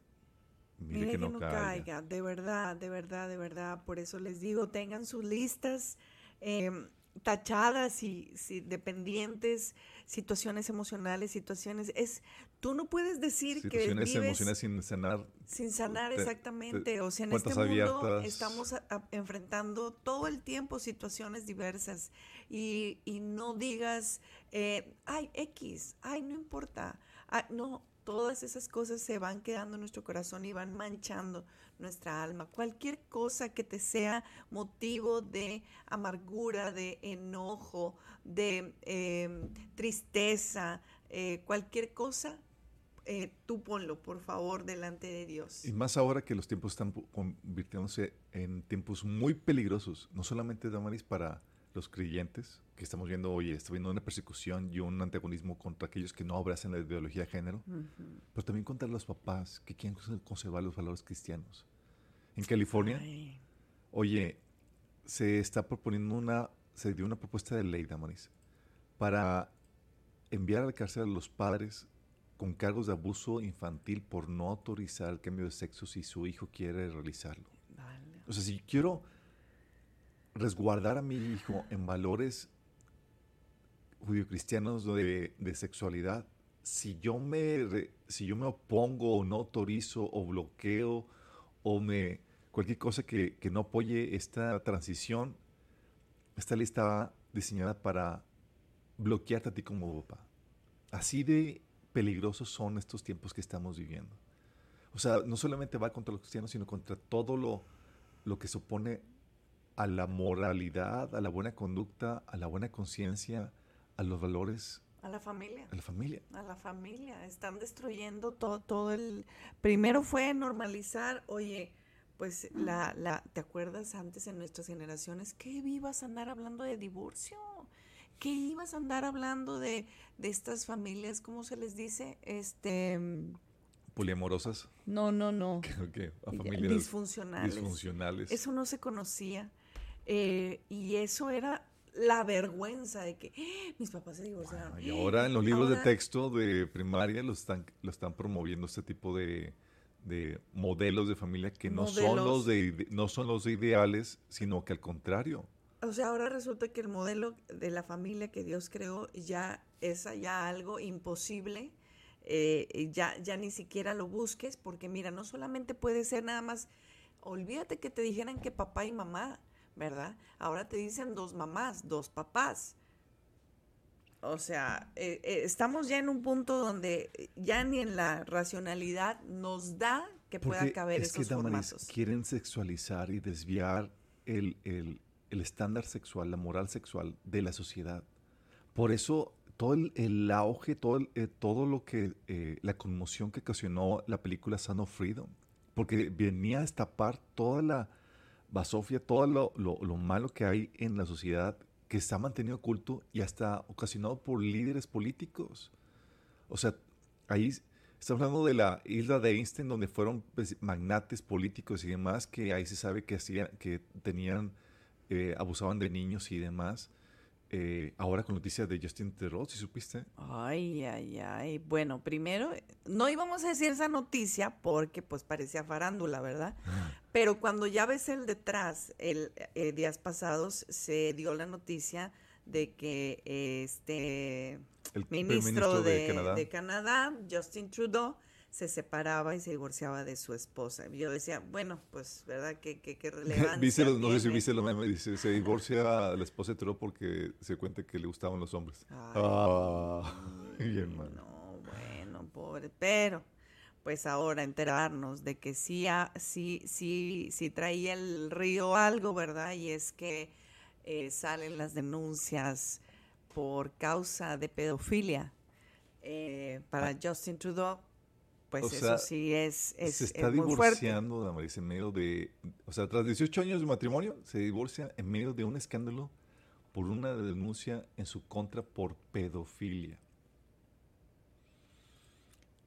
mire, Mire que, no, caiga. caiga, de verdad, de verdad, de verdad. Por eso les digo, tengan sus listas eh, tachadas y dependientes, situaciones emocionales, situaciones. Es, tú no puedes decir que Situaciones emocionales sin sanar. sin sanar te- exactamente. te- o sea, en este puertas mundo abiertas. estamos a- a- enfrentando todo el tiempo situaciones diversas y, y no digas, eh, ay, X, ay, no importa. Ah, no, todas esas cosas se van quedando en nuestro corazón y van manchando nuestra alma. Cualquier cosa que te sea motivo de amargura, de enojo, de eh, tristeza, eh, cualquier cosa, eh, tú ponlo, por favor, delante de Dios. Y más ahora que los tiempos están convirtiéndose en tiempos muy peligrosos, no solamente, Damaris, para los creyentes, que estamos viendo, oye, está viendo una persecución y un antagonismo contra aquellos que no abrazan la ideología de género, pero también contra los papás que quieren conservar los valores cristianos. En California, Ay, Oye, se está proponiendo una, se dio una propuesta de ley, Damaris, para enviar a la cárcel a los padres con cargos de abuso infantil por no autorizar el cambio de sexo si su hijo quiere realizarlo. vale. O sea, si quiero resguardar a mi hijo en valores judio-cristianos de, de sexualidad, si yo, me, si yo me opongo o no autorizo o bloqueo o me cualquier cosa que, que no apoye esta transición, esta ley está diseñada para bloquearte a ti como papá. Así de peligrosos son estos tiempos que estamos viviendo. O sea, no solamente va contra los cristianos, sino contra todo lo, lo que se opone a la moralidad, a la buena conducta, a la buena conciencia, a los valores. A la familia. A la familia. A la familia. Están destruyendo todo, todo el... Primero fue normalizar, oye, pues la, la, ¿te acuerdas antes en nuestras generaciones que ibas a andar hablando de divorcio? ¿Qué ibas a andar hablando de, de estas familias, cómo se les dice? Este poliamorosas. No, no, no. ¿Qué, A familias disfuncionales. disfuncionales. Eso no se conocía. Eh, y eso era la vergüenza de que ¡Ah! mis papás se divorciaron. y ahora en los libros de texto de primaria lo están, lo están promoviendo este tipo de, de modelos de familia que no son, los de, no son los ideales, sino que al contrario. O sea, ahora resulta que el modelo de la familia que Dios creó ya es ya algo imposible. Eh, ya, ya ni siquiera lo busques, porque mira, no solamente puede ser nada más, olvídate que te dijeran que papá y mamá, ¿verdad? Ahora te dicen dos mamás, dos papás. O sea, eh, eh, estamos ya en un punto donde ya ni en la racionalidad nos da que pueda caber es esos que, formatos. quieren sexualizar y desviar el, el, el, estándar sexual, la moral sexual de la sociedad. Por eso todo el, auge, todo, eh, todo lo que, la conmoción que ocasionó la película Son of Freedom, porque venía a destapar toda la, basofia, todo lo, lo, malo que hay en la sociedad que ha mantenido oculto y hasta ocasionado por líderes políticos. O sea, ahí estamos hablando de la isla de Einstein, donde fueron pues, magnates políticos y demás, que ahí se sabe que, hacían, que tenían, eh, abusaban de niños y demás. Eh, ahora con noticias de Justin Theroux, ¿sí supiste? Ay, ay, ay. Bueno, primero, no íbamos a decir esa noticia porque pues parecía farándula, ¿verdad? Pero cuando ya ves el detrás, el, eh, días pasados se dio la noticia de que este el ministro, de Canadá, Justin Trudeau, se separaba y se divorciaba de su esposa. Yo decía, bueno, pues, ¿verdad? ¿Qué, qué, qué relevancia no sé si viste lo mismo, dice, se divorcia la esposa de Trudeau porque se cuenta que le gustaban los hombres. ah, bien. No, bueno, pobre, pero pues ahora enterarnos de que sí, sí, sí, sí traía el río algo, ¿verdad? Y es que eh, salen las denuncias por causa de pedofilia eh, para ah. Justin Trudeau pues eso sí es, es Se está divorciando, Damaris, en medio de... O sea, tras 18 años de matrimonio, se divorcia en medio de un escándalo por una denuncia en su contra por pedofilia.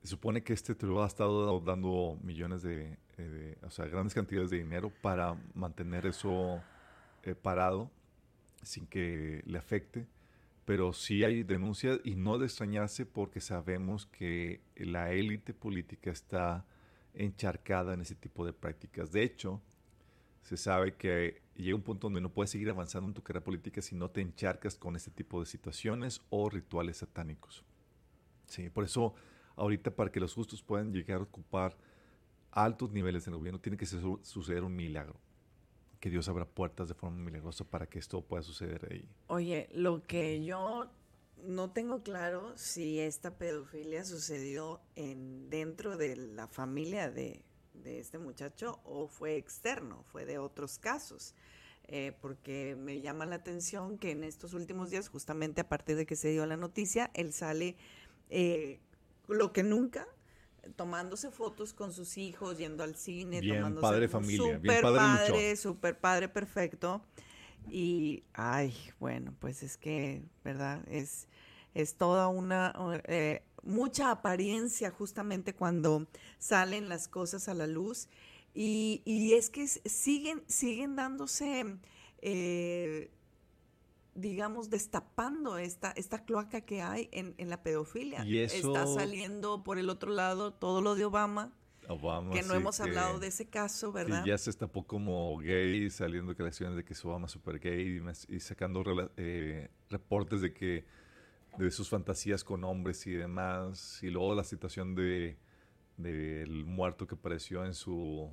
Se supone que este Trudeau ha estado dando millones de, eh, o sea, grandes cantidades de dinero para mantener eso eh, parado sin que le afecte pero sí hay denuncias y no de extrañarse porque sabemos que la élite política está encharcada en ese tipo de prácticas. De hecho, se sabe que llega un punto donde no puedes seguir avanzando en tu carrera política si no te encharcas con este tipo de situaciones o rituales satánicos. Sí, por eso ahorita para que los justos puedan llegar a ocupar altos niveles en el gobierno tiene que suceder un milagro que Dios abra puertas de forma milagrosa para que esto pueda suceder ahí. Oye, lo que yo no tengo claro si esta pedofilia sucedió en dentro de la familia de, este muchacho o fue externo, fue de otros casos. Eh, porque me llama la atención que en estos últimos días, justamente a partir de que se dio la noticia, él sale eh, lo que nunca tomándose fotos con sus hijos, yendo al cine, bien tomándose padre familia, bien padre, padre super padre perfecto. Y ay, bueno, pues es que, ¿verdad? Es es toda una eh, mucha apariencia justamente cuando salen las cosas a la luz y, y es que siguen siguen dándose eh, digamos, destapando esta, esta cloaca que hay en, la pedofilia. Y Está saliendo por el otro lado todo lo de Obama. que no hemos hablado de ese caso, ¿verdad? Que ya se destapó como gay, saliendo declaraciones de que es Obama super gay y, sacando eh, reportes de que de sus fantasías con hombres y demás. Y luego la situación de del muerto que apareció en su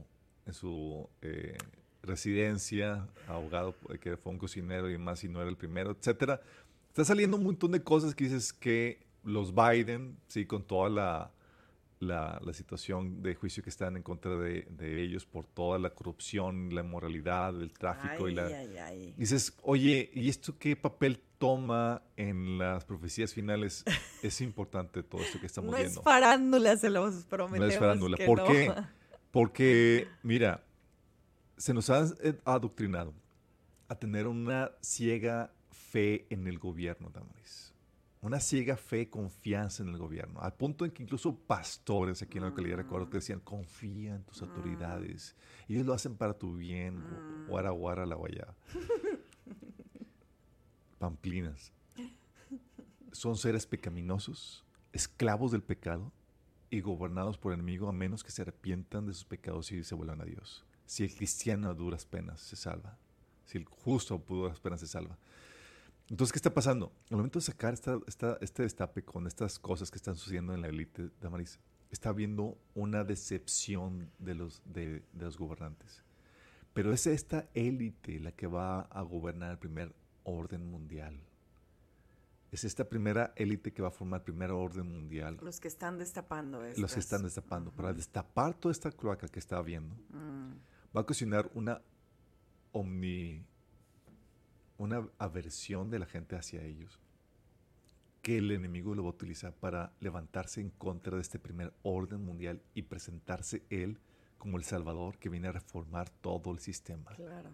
en su eh, residencia, ahogado, que fue un cocinero y más y no era el primero, etcétera. Está saliendo un montón de cosas que dices que los Biden, sí, con toda la, la, situación de juicio que están en contra de, ellos por toda la corrupción, la inmoralidad, el tráfico y la... Dices, oye, ¿y esto qué papel toma en las profecías finales? Es importante todo esto que estamos viendo. No es farándula, se los prometemos. No es farándula. ¿Por qué? Porque, mira, se nos ha adoctrinado a tener una ciega fe en el gobierno, Damaris una ciega fe, confianza en el gobierno, al punto en que incluso pastores aquí en la localidad, recuerdo, te decían, confía en tus autoridades, ellos lo hacen para tu bien, guara guara la guayaba. Pamplinas. Son seres pecaminosos, esclavos del pecado y gobernados por el enemigo a menos que se arrepientan de sus pecados y se vuelvan a Dios. Si el cristiano a duras penas se salva, si el justo a duras penas se salva. Entonces, ¿qué está pasando? Al momento de sacar esta, este destape con estas cosas que están sucediendo en la élite de Amaris, está habiendo una decepción de los, de, los gobernantes. Pero es esta élite la que va a gobernar el primer orden mundial. Es esta primera élite que va a formar el primer orden mundial. Los que están destapando esto. Los que están destapando. Para destapar toda esta cloaca que está habiendo, mm. Va a cocinar una omni una aversión de la gente hacia ellos que el enemigo lo va a utilizar para levantarse en contra de este primer orden mundial y presentarse él como el Salvador que viene a reformar todo el sistema. Claro.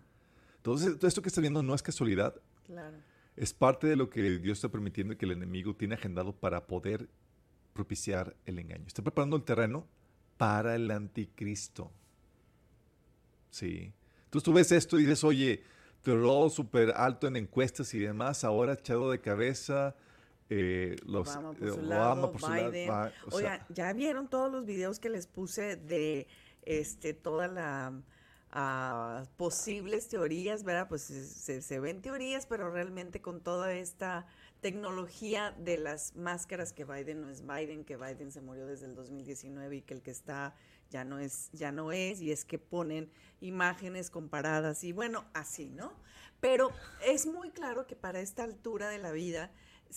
Entonces, todo esto que está viendo no es casualidad. Claro. Es parte de lo que Dios está permitiendo y que el enemigo tiene agendado para poder propiciar el engaño. Está preparando el terreno para el anticristo. Sí. Entonces tú ves esto y dices, oye, rol súper alto en encuestas y demás, ahora echado de cabeza. Eh, los Obama por, eh, su lado, Biden. Oiga, ya vieron todos los videos que les puse de este toda la ah, posibles teorías, ¿verdad? Pues se, se, ven teorías, pero realmente con toda esta tecnología de las máscaras que Biden no es Biden, que Biden se murió desde el 2019 y que el que está ya no es, ya no es, y es que ponen imágenes comparadas y bueno, así, ¿no? Pero es muy claro que para esta altura de la vida,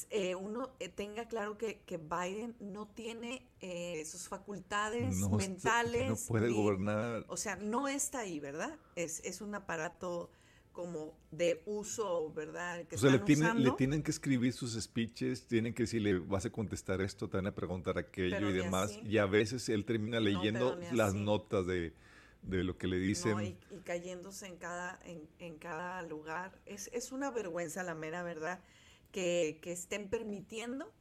eh, uno eh, tenga claro que, Biden no tiene eh, sus facultades mentales. No puede gobernar. O sea, no está ahí, ¿verdad? Es, es un aparato como de uso, ¿verdad? o sea, le, le tienen que escribir sus speeches, tienen que decirle, vas a contestar esto, te van a preguntar aquello y demás. Y a veces él termina leyendo las notas de, lo que le dicen. y, cayéndose en cada, en, cada lugar. Es, es, una vergüenza, la mera verdad, que, estén permitiendo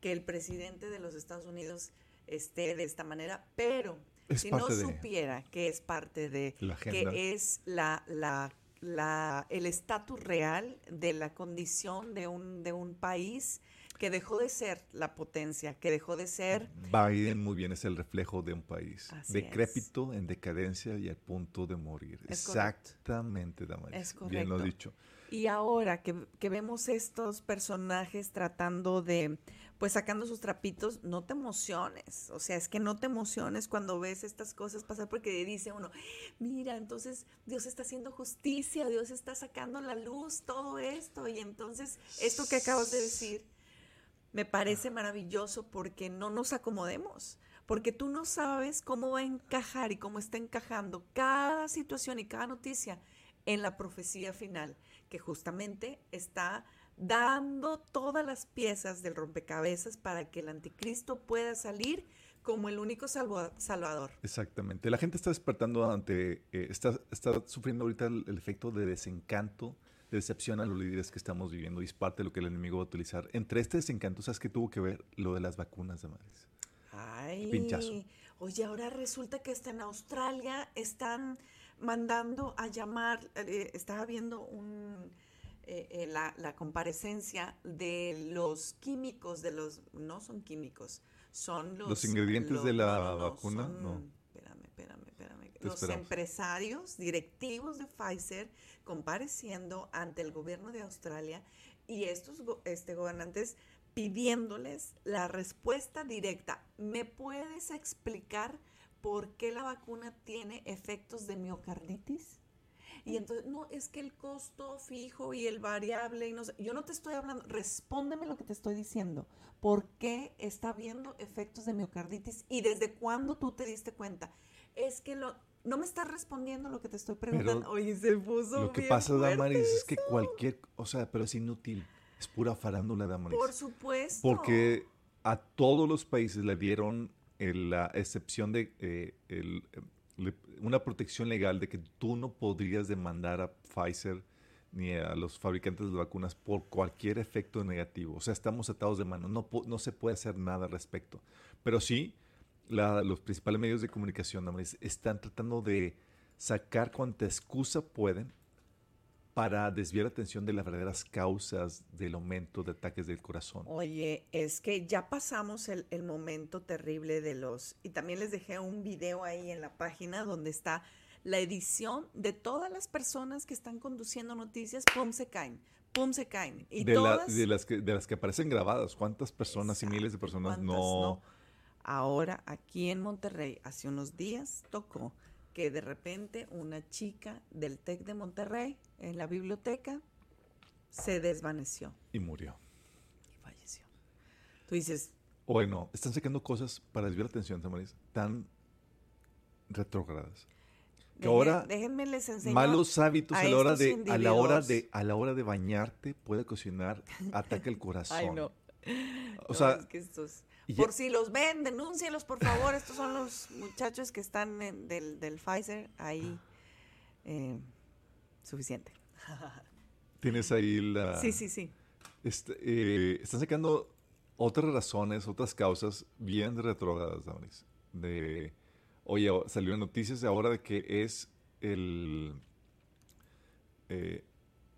que el presidente de los Estados Unidos esté de esta manera, pero si no supiera que es parte de, que es la, la la, el estatus real de la condición de un, de un país que dejó de ser la potencia, que dejó de ser... Biden muy bien es el reflejo de un país decrépito, en decadencia y al punto de morir. Exactamente, Damaris. Bien lo dicho. Y ahora que, que vemos estos personajes tratando de pues sacando sus trapitos, no te emociones. O sea, es que no te emociones cuando ves estas cosas pasar porque dice uno, mira, entonces Dios está haciendo justicia, Dios está sacando la luz, todo esto. Y entonces, esto que acabas de decir, me parece maravilloso porque no nos acomodemos. Porque tú no sabes cómo va a encajar y cómo está encajando cada situación y cada noticia en la profecía final, que justamente está dando todas las piezas del rompecabezas para que el anticristo pueda salir como el único salvador. Exactamente. La gente está despertando ante, eh, está, está sufriendo ahorita el, efecto de desencanto, de decepción a los líderes que estamos viviendo y es parte de lo que el enemigo va a utilizar. Entre este desencanto, ¿sabes qué tuvo que ver? Lo de las vacunas de madres. Ay, Pinchazo. oye, ahora resulta que hasta en Australia están mandando a llamar, eh, estaba viendo un eh, eh, la, la, comparecencia de los químicos, de los, no son químicos, son los... Los ingredientes de la vacuna, no. Espérame, espérame, espérame. los empresarios directivos de Pfizer compareciendo ante el gobierno de Australia y estos este, gobernantes pidiéndoles la respuesta directa. ¿Me puedes explicar por qué la vacuna tiene efectos de miocarditis. Y entonces, no, es que el costo fijo y el variable, y no sé, yo no te estoy hablando, respóndeme lo que te estoy diciendo. ¿Por qué está habiendo efectos de miocarditis y desde cuándo tú te diste cuenta? Es que lo, no me estás respondiendo lo que te estoy preguntando. Oye, se puso Lo que pasa, Damaris, es que cualquier, o sea, pero es inútil. Es pura farándula, Damaris. Por supuesto. Porque a todos los países le dieron la excepción de eh, una protección legal de que tú no podrías demandar a Pfizer ni a los fabricantes de vacunas por cualquier efecto negativo. O sea, estamos atados de mano. No, no se puede hacer nada al respecto. Pero sí, los principales medios de comunicación están tratando de sacar cuanta excusa pueden para desviar la atención de las verdaderas causas del aumento de ataques del corazón. Oye, es que ya pasamos el, momento terrible de los... Y también les dejé un video ahí en la página donde está la edición de todas las personas que están conduciendo noticias, pum, se caen, pum, se caen. Y de, las que, de las que aparecen grabadas, ¿cuántas personas y miles de personas no? Ahora, aquí en Monterrey, hace unos días tocó que de repente una chica del TEC de Monterrey en la biblioteca se desvaneció. Y murió. Y falleció. Tú dices... Bueno, están sacando cosas para desviar la atención, Tamaris, tan retrógradas. Que ahora déjenme les enseño malos hábitos a, la hora de a la hora de a la hora de bañarte puede cocinar ataque el corazón. Ay no. O sea, es que estos por si los ven, denúncienlos, por favor. Estos son los muchachos que están del, del, Pfizer ahí. Eh, suficiente. Tienes ahí la... Sí, sí, sí. Este, eh, están sacando otras razones, otras causas bien retrógradas, Damaris. De, oye, salieron noticias ahora de que es el... Eh,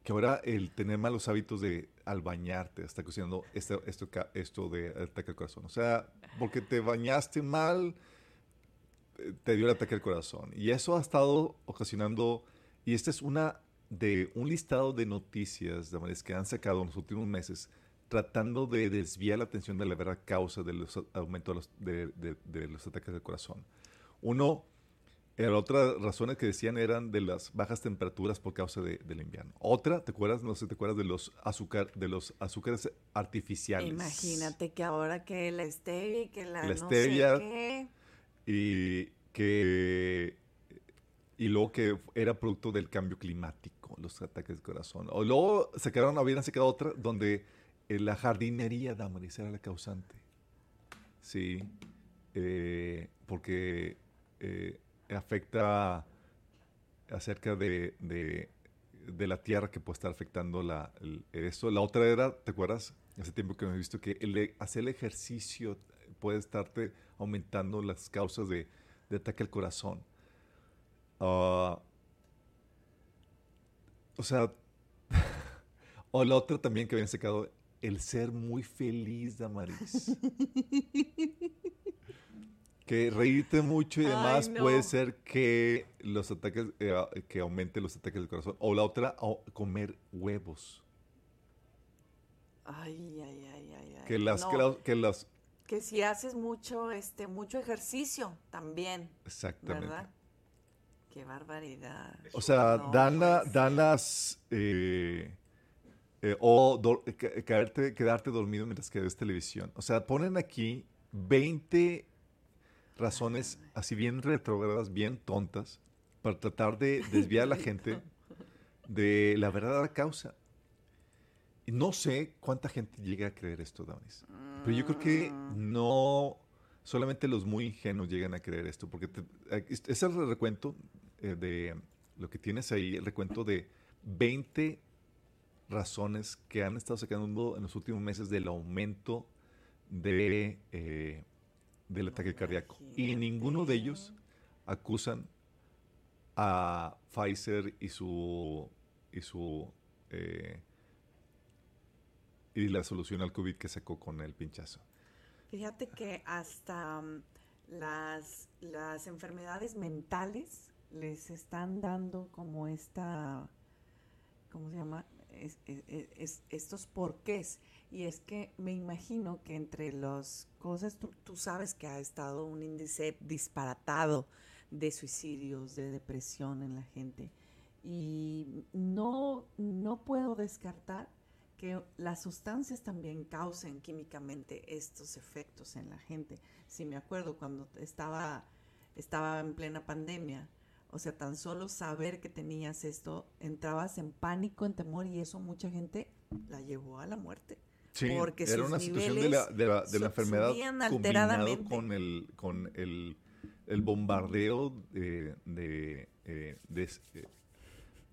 que ahora el tener malos hábitos de al bañarte está ocasionando esto, esto, esto de ataque al corazón. O sea, porque te bañaste mal, eh, te dio el ataque al corazón. Y eso ha estado ocasionando, y esta es una de un listado de noticias de que han sacado en los últimos meses tratando de desviar la atención de la verdadera causa del aumento de los, de, de los ataques del corazón. Uno, la otras razones que decían eran de las bajas temperaturas por causa del invierno. Otra, ¿te acuerdas? No sé, ¿te acuerdas de los azúcar, de los azúcares artificiales? Imagínate que ahora que la stevia, que la, no sé qué. y que y luego que era producto del cambio climático, los ataques de corazón. O luego se quedaron, habían sacado otra donde eh, la jardinería, Damaris, era la causante. Sí, eh, porque eh, afecta acerca de, de, la tierra que puede estar afectando la, eso. La otra era, ¿te acuerdas? Hace tiempo que hemos visto que el, hacer el ejercicio puede estarte aumentando las causas de, ataque al corazón. Ah, o sea, o la otra también que habían sacado, el ser muy feliz, Damaris. Que reírte mucho y demás puede ser que los ataques, eh, que aumente los ataques del corazón. O la otra, comer huevos. Ay, ay, ay, ay. Que las, que, las, que si haces mucho, este, mucho ejercicio también. Exactamente. ¿Verdad? Qué barbaridad. O sea, dan, las eh, eh, o quedarte, quedarte dormido mientras que ves televisión. O sea, ponen aquí 20 razones así bien retrógradas, bien tontas, para tratar de desviar a la gente de la verdadera causa. Y no sé cuánta gente llega a creer esto, Damaris. Pero yo creo que mm. no solamente los muy ingenuos llegan a creer esto, porque es el recuento eh, de lo que tienes ahí, el recuento de 20 razones que han estado sacando en los últimos meses del aumento de eh, del ataque cardíaco. Y ninguno de ellos acusan a Pfizer y su y su eh, y la solución al COVID que sacó con el pinchazo. Fíjate que hasta um, las, las enfermedades mentales les están dando como esta, ¿cómo se llama? estos porqués. Y es que me imagino que entre las cosas, tú, tú, sabes que ha estado un índice disparatado de suicidios, de depresión en la gente. Y no, no puedo descartar que las sustancias también causen químicamente estos efectos en la gente. Si me acuerdo cuando estaba, estaba en plena pandemia, o sea, tan solo saber que tenías esto, entrabas en pánico, en temor y eso mucha gente la llevó a la muerte. Sí, porque era una situación de la, de la, de la enfermedad combinado con el, con el, el bombardeo de, de, eh, de, eh,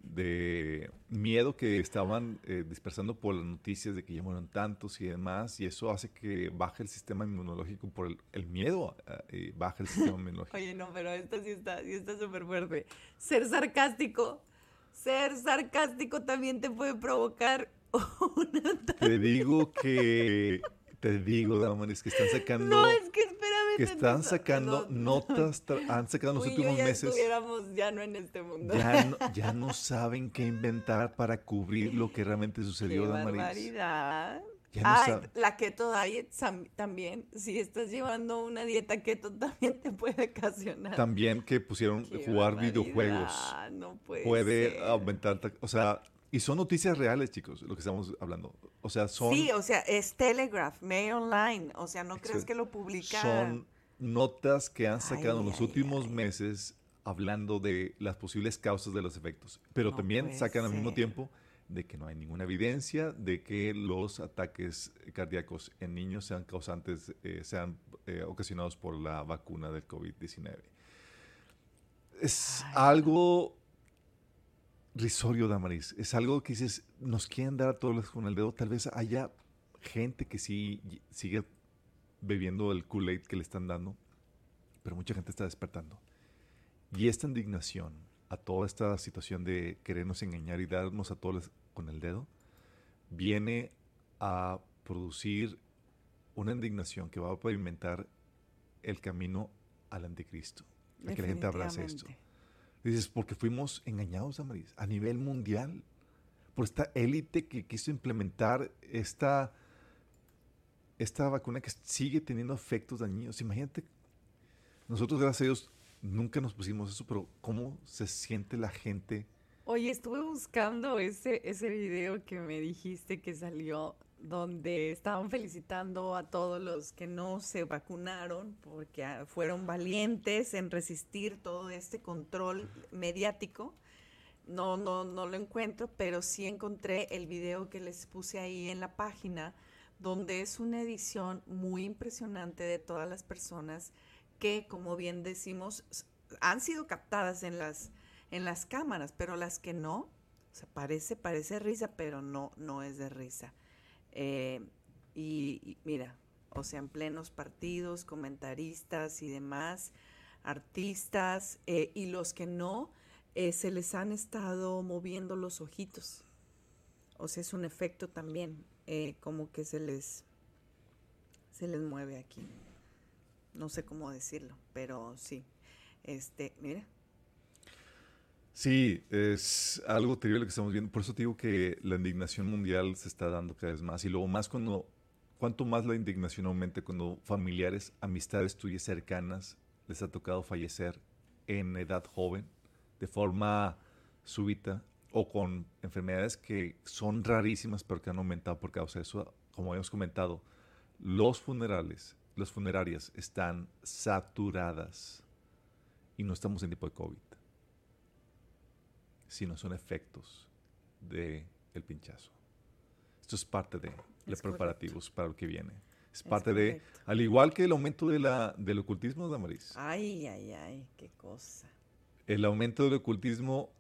de miedo que estaban eh, dispersando por las noticias de que ya murieron tantos y demás, y eso hace que baje el sistema inmunológico por el, miedo, eh, baja el sistema inmunológico. Oye, no, pero esto sí está sí está súper fuerte. Ser sarcástico, ser sarcástico también te puede provocar una... Te digo que te digo, Damaris, que están sacando. No, es que espérame. Que están sacando notas, han sacado en los últimos ya meses. estuviéramos ya no en este mundo. Ya no, ya no saben qué inventar para cubrir lo que realmente sucedió, qué Damaris. barbaridad. Ya no la keto diet también, si estás llevando una dieta keto también te puede ocasionar. También que pusieron jugar videojuegos. No puede, puede aumentar, o sea, y son noticias reales, chicos, lo que estamos hablando. O sea, son... Sí, o sea, es Telegraph, Mail Online. O sea, no crees que lo publican. Son notas que han sacado en los últimos meses hablando de las posibles causas de los efectos. Pero también sacan al mismo tiempo de que no hay ninguna evidencia de que los ataques cardíacos en niños sean causantes, eh, sean eh, ocasionados por la vacuna del COVID-19. Es algo risorio, Damaris. Es algo que dices, nos quieren dar a todos con el dedo. Tal vez haya gente que sí sigue bebiendo el Kool-Aid que le están dando, pero mucha gente está despertando. Y esta indignación a toda esta situación de querernos engañar y darnos a todos con el dedo, viene a producir una indignación que va a pavimentar el camino al anticristo. A que la gente abrace esto. Dices, porque fuimos engañados, Amaris, a nivel mundial, por esta élite que quiso implementar esta, esta vacuna que sigue teniendo efectos dañinos. Imagínate, nosotros, gracias a Dios, nunca nos pusimos eso, pero ¿cómo se siente la gente? Oye, estuve buscando ese, ese video que me dijiste que salió donde estaban felicitando a todos los que no se vacunaron porque ah, fueron valientes en resistir todo este control mediático. No, no, no lo encuentro, pero sí encontré el video que les puse ahí en la página, donde es una edición muy impresionante de todas las personas que, como bien decimos, han sido captadas en las, en las cámaras, pero las que no, o sea, parece, parece risa, pero no, no es de risa. Eh, y, mira, o sea, en plenos partidos, comentaristas y demás, artistas, eh, y los que no, eh, se les han estado moviendo los ojitos. O sea, es un efecto también, como que se les, se les mueve aquí. No sé cómo decirlo, pero sí. Este, mira, Sí, es algo terrible que estamos viendo. Por eso te digo que la indignación mundial se está dando cada vez más. Y luego más cuando, cuanto más la indignación aumente cuando familiares, amistades tuyas cercanas les ha tocado fallecer en edad joven, de forma súbita, o con enfermedades que son rarísimas pero que han aumentado por causa de eso. Como habíamos comentado, los funerales, las funerarias están saturadas y no estamos en tipo de COVID sino son efectos del el pinchazo. Esto es parte de los preparativos para lo que viene. Es parte de, al igual que el aumento de la, del ocultismo, Damaris. Ay, ay, ay, qué cosa. El aumento del ocultismo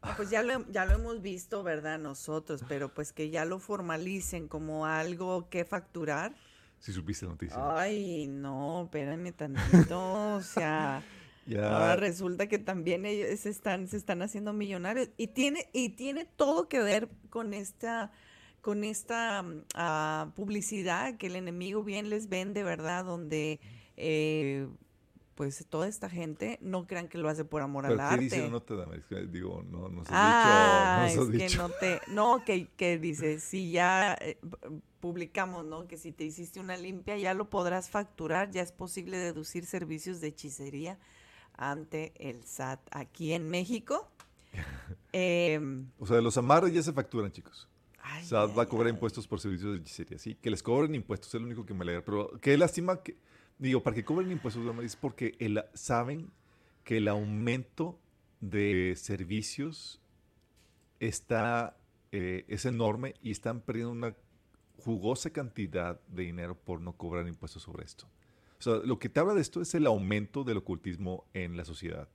ah, pues ya lo, ya lo hemos visto, ¿verdad? Nosotros, pero pues que ya lo formalicen como algo que facturar. Si supiste la noticia. Ay, no, espérame tantito, o sea... Ahora resulta que también ellos se están, se están haciendo millonarios. Y tiene, y tiene todo que ver con esta, con esta ah, publicidad que el enemigo bien les vende, ¿verdad? Donde eh, pues toda esta gente no crean que lo hace por amor al arte. ¿Qué dice no te da? Digo, no, no se ah, dicho. No es que no te, no, que, que dice, si ya eh, publicamos, ¿no? Que si te hiciste una limpia ya lo podrás facturar, ya es posible deducir servicios de hechicería ante el SAT aquí en México. Em, o sea, los amarres ya se facturan, chicos. SAT va a cobrar impuestos por servicios de hechicería, sí, que les cobren impuestos, es lo único que me alegra. Pero qué lástima que Digo, para que cobren impuestos, es porque el, saben que el aumento de servicios está, eh, es enorme y están perdiendo una jugosa cantidad de dinero por no cobrar impuestos sobre esto. O lo que te habla de esto es el aumento del ocultismo en la sociedad,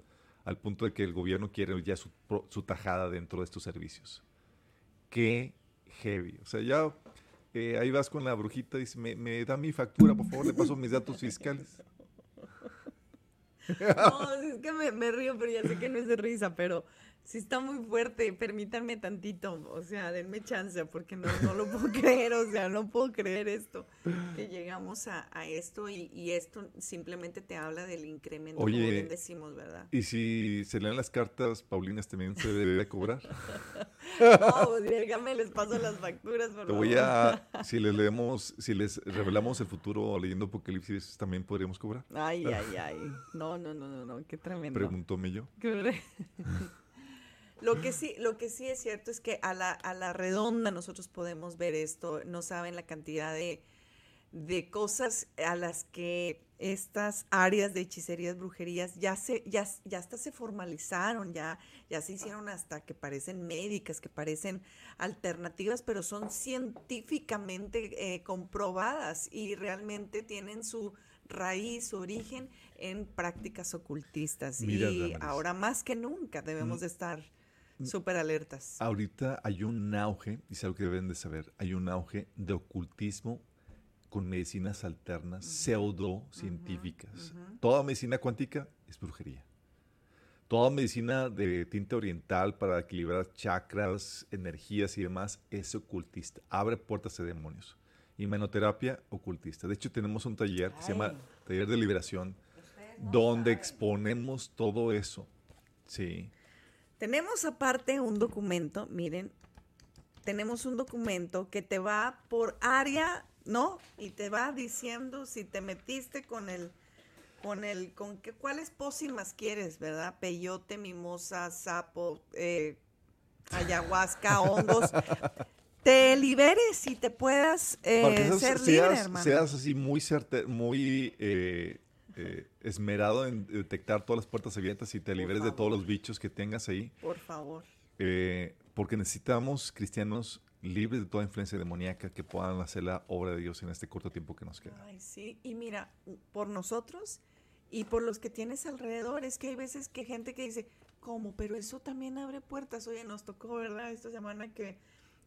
al punto de que el gobierno quiere ya su, su tajada dentro de estos servicios. Qué heavy. O sea, ya eh, ahí vas con la brujita y dice, me, me, da mi factura, por favor, le paso mis datos fiscales. No, es que me, me, río, pero ya sé que no es de risa, pero sí está muy fuerte, permítanme tantito, o sea, denme chance, porque no, no lo puedo creer, o sea, no puedo creer esto, que llegamos a, a esto y, y, esto simplemente te habla del incremento, Oye, como bien decimos, ¿verdad? Y si se leen las cartas, Paulinas también se debería cobrar. no, pues dígame, les paso las facturas, por Te voy a, si les leemos, si les revelamos el futuro leyendo Apocalipsis, también podríamos cobrar. Ay, ay, ay, no, no, no, no, no, qué tremendo. Preguntóme yo. Lo que sí, lo que sí es cierto es que a la, a la redonda nosotros podemos ver esto, no saben la cantidad de, de cosas a las que estas áreas de hechicerías, brujerías, ya se, ya, ya hasta se formalizaron, ya, ya se hicieron hasta que parecen médicas, que parecen alternativas, pero son científicamente eh, comprobadas y realmente tienen su raíz, su origen en prácticas ocultistas. y ahora más que nunca debemos mm. de estar Súper alertas. Ahorita hay un auge, y es algo que deben de saber, hay un auge de ocultismo con medicinas alternas, pseudocientíficas. Toda medicina cuántica es brujería. Toda medicina de tinte oriental para equilibrar chakras, energías y demás es ocultista. Abre puertas a demonios. Imenoterapia ocultista. De hecho, tenemos un taller que se llama Taller de Liberación, donde exponemos todo eso. Sí. Tenemos aparte un documento, miren, tenemos un documento que te va por área, ¿no? Y te va diciendo si te metiste con el, con el, con qué, cuáles pócimas quieres, ¿verdad? Peyote, mimosa, sapo, eh, ayahuasca, hongos. te liberes y te puedas eh, ser libre, hermano. Seas así muy, muy eh, eh, esmerado en detectar todas las puertas abiertas y te liberes de todos los bichos que tengas ahí. Por favor. Eh, porque necesitamos cristianos libres de toda influencia demoníaca que puedan hacer la obra de Dios en este corto tiempo que nos queda. Ay, sí. Y mira, por nosotros y por los que tienes alrededor, es que hay veces que gente que dice, ¿cómo? Pero eso también abre puertas. Oye, nos tocó, ¿verdad? Esta semana que,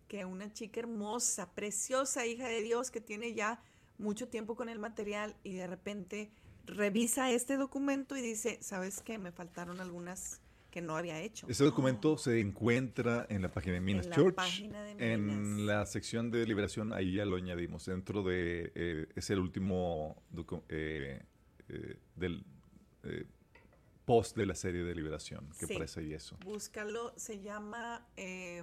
que una chica hermosa, preciosa, hija de Dios, que tiene ya mucho tiempo con el material y de repente revisa este documento y dice, ¿sabes qué? Me faltaron algunas que no había hecho. Ese documento se encuentra en la página de Minas en Church. En la sección de liberación, ahí ya lo añadimos. Dentro de, eh, es el último eh, eh, del post de la serie de liberación que aparece ahí eso. Búscalo, se llama...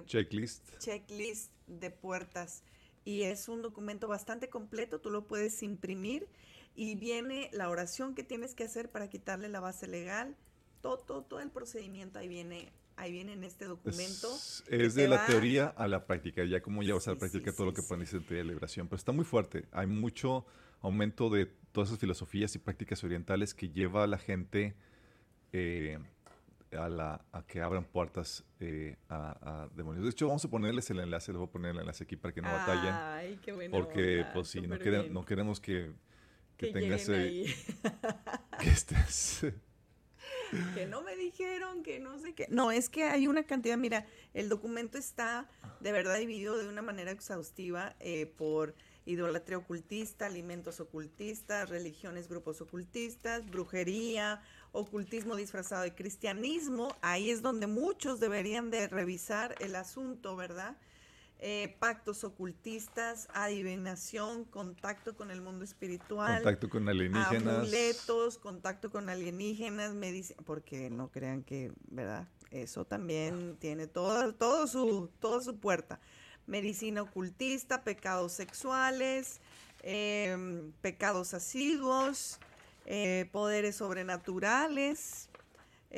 Checklist. Checklist de puertas. Y es un documento bastante completo, tú lo puedes imprimir y viene la oración que tienes que hacer para quitarle la base legal, todo, todo, el procedimiento ahí viene ahí viene en este documento. Es, de la teoría a la práctica, ya como ya vas a la práctica todo lo que pones en teoría de liberación, pero está muy fuerte, hay mucho aumento de todas esas filosofías y prácticas orientales que lleva a la gente eh, a, la, a que abran puertas eh, a, demonios. De hecho, vamos a ponerles el enlace, les voy a poner el enlace aquí para que no batallen. Ay, qué bueno. Porque, pues sí, no, no queremos que que, tengas ahí. que estés que no me dijeron, que no sé qué. No, es que hay una cantidad, mira, el documento está de verdad dividido de una manera exhaustiva eh, por idolatría ocultista, alimentos ocultistas, religiones, grupos ocultistas, brujería, ocultismo disfrazado de cristianismo. Ahí es donde muchos deberían de revisar el asunto, ¿verdad? Eh, pactos ocultistas, adivinación, contacto con el mundo espiritual. Contacto con alienígenas. Amuletos, contacto con alienígenas, medicina, porque no crean que, ¿verdad? Eso también tiene todo, todo su, toda su puerta. Medicina ocultista, pecados sexuales, em, pecados asiduos, eh, poderes sobrenaturales,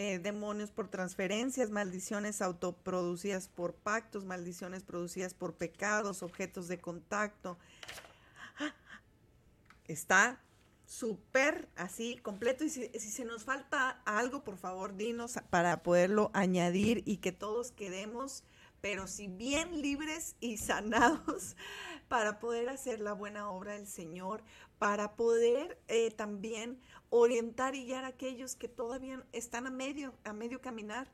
eh, demonios por transferencias, maldiciones autoproducidas por pactos, maldiciones producidas por pecados, objetos de contacto. Está súper así, completo. Y si, se nos falta algo, por favor, dinos para poderlo añadir y que todos quedemos, pero si bien libres y sanados para poder hacer la buena obra del Señor, para poder eh, también orientar y guiar a aquellos que todavía están a medio, a medio caminar.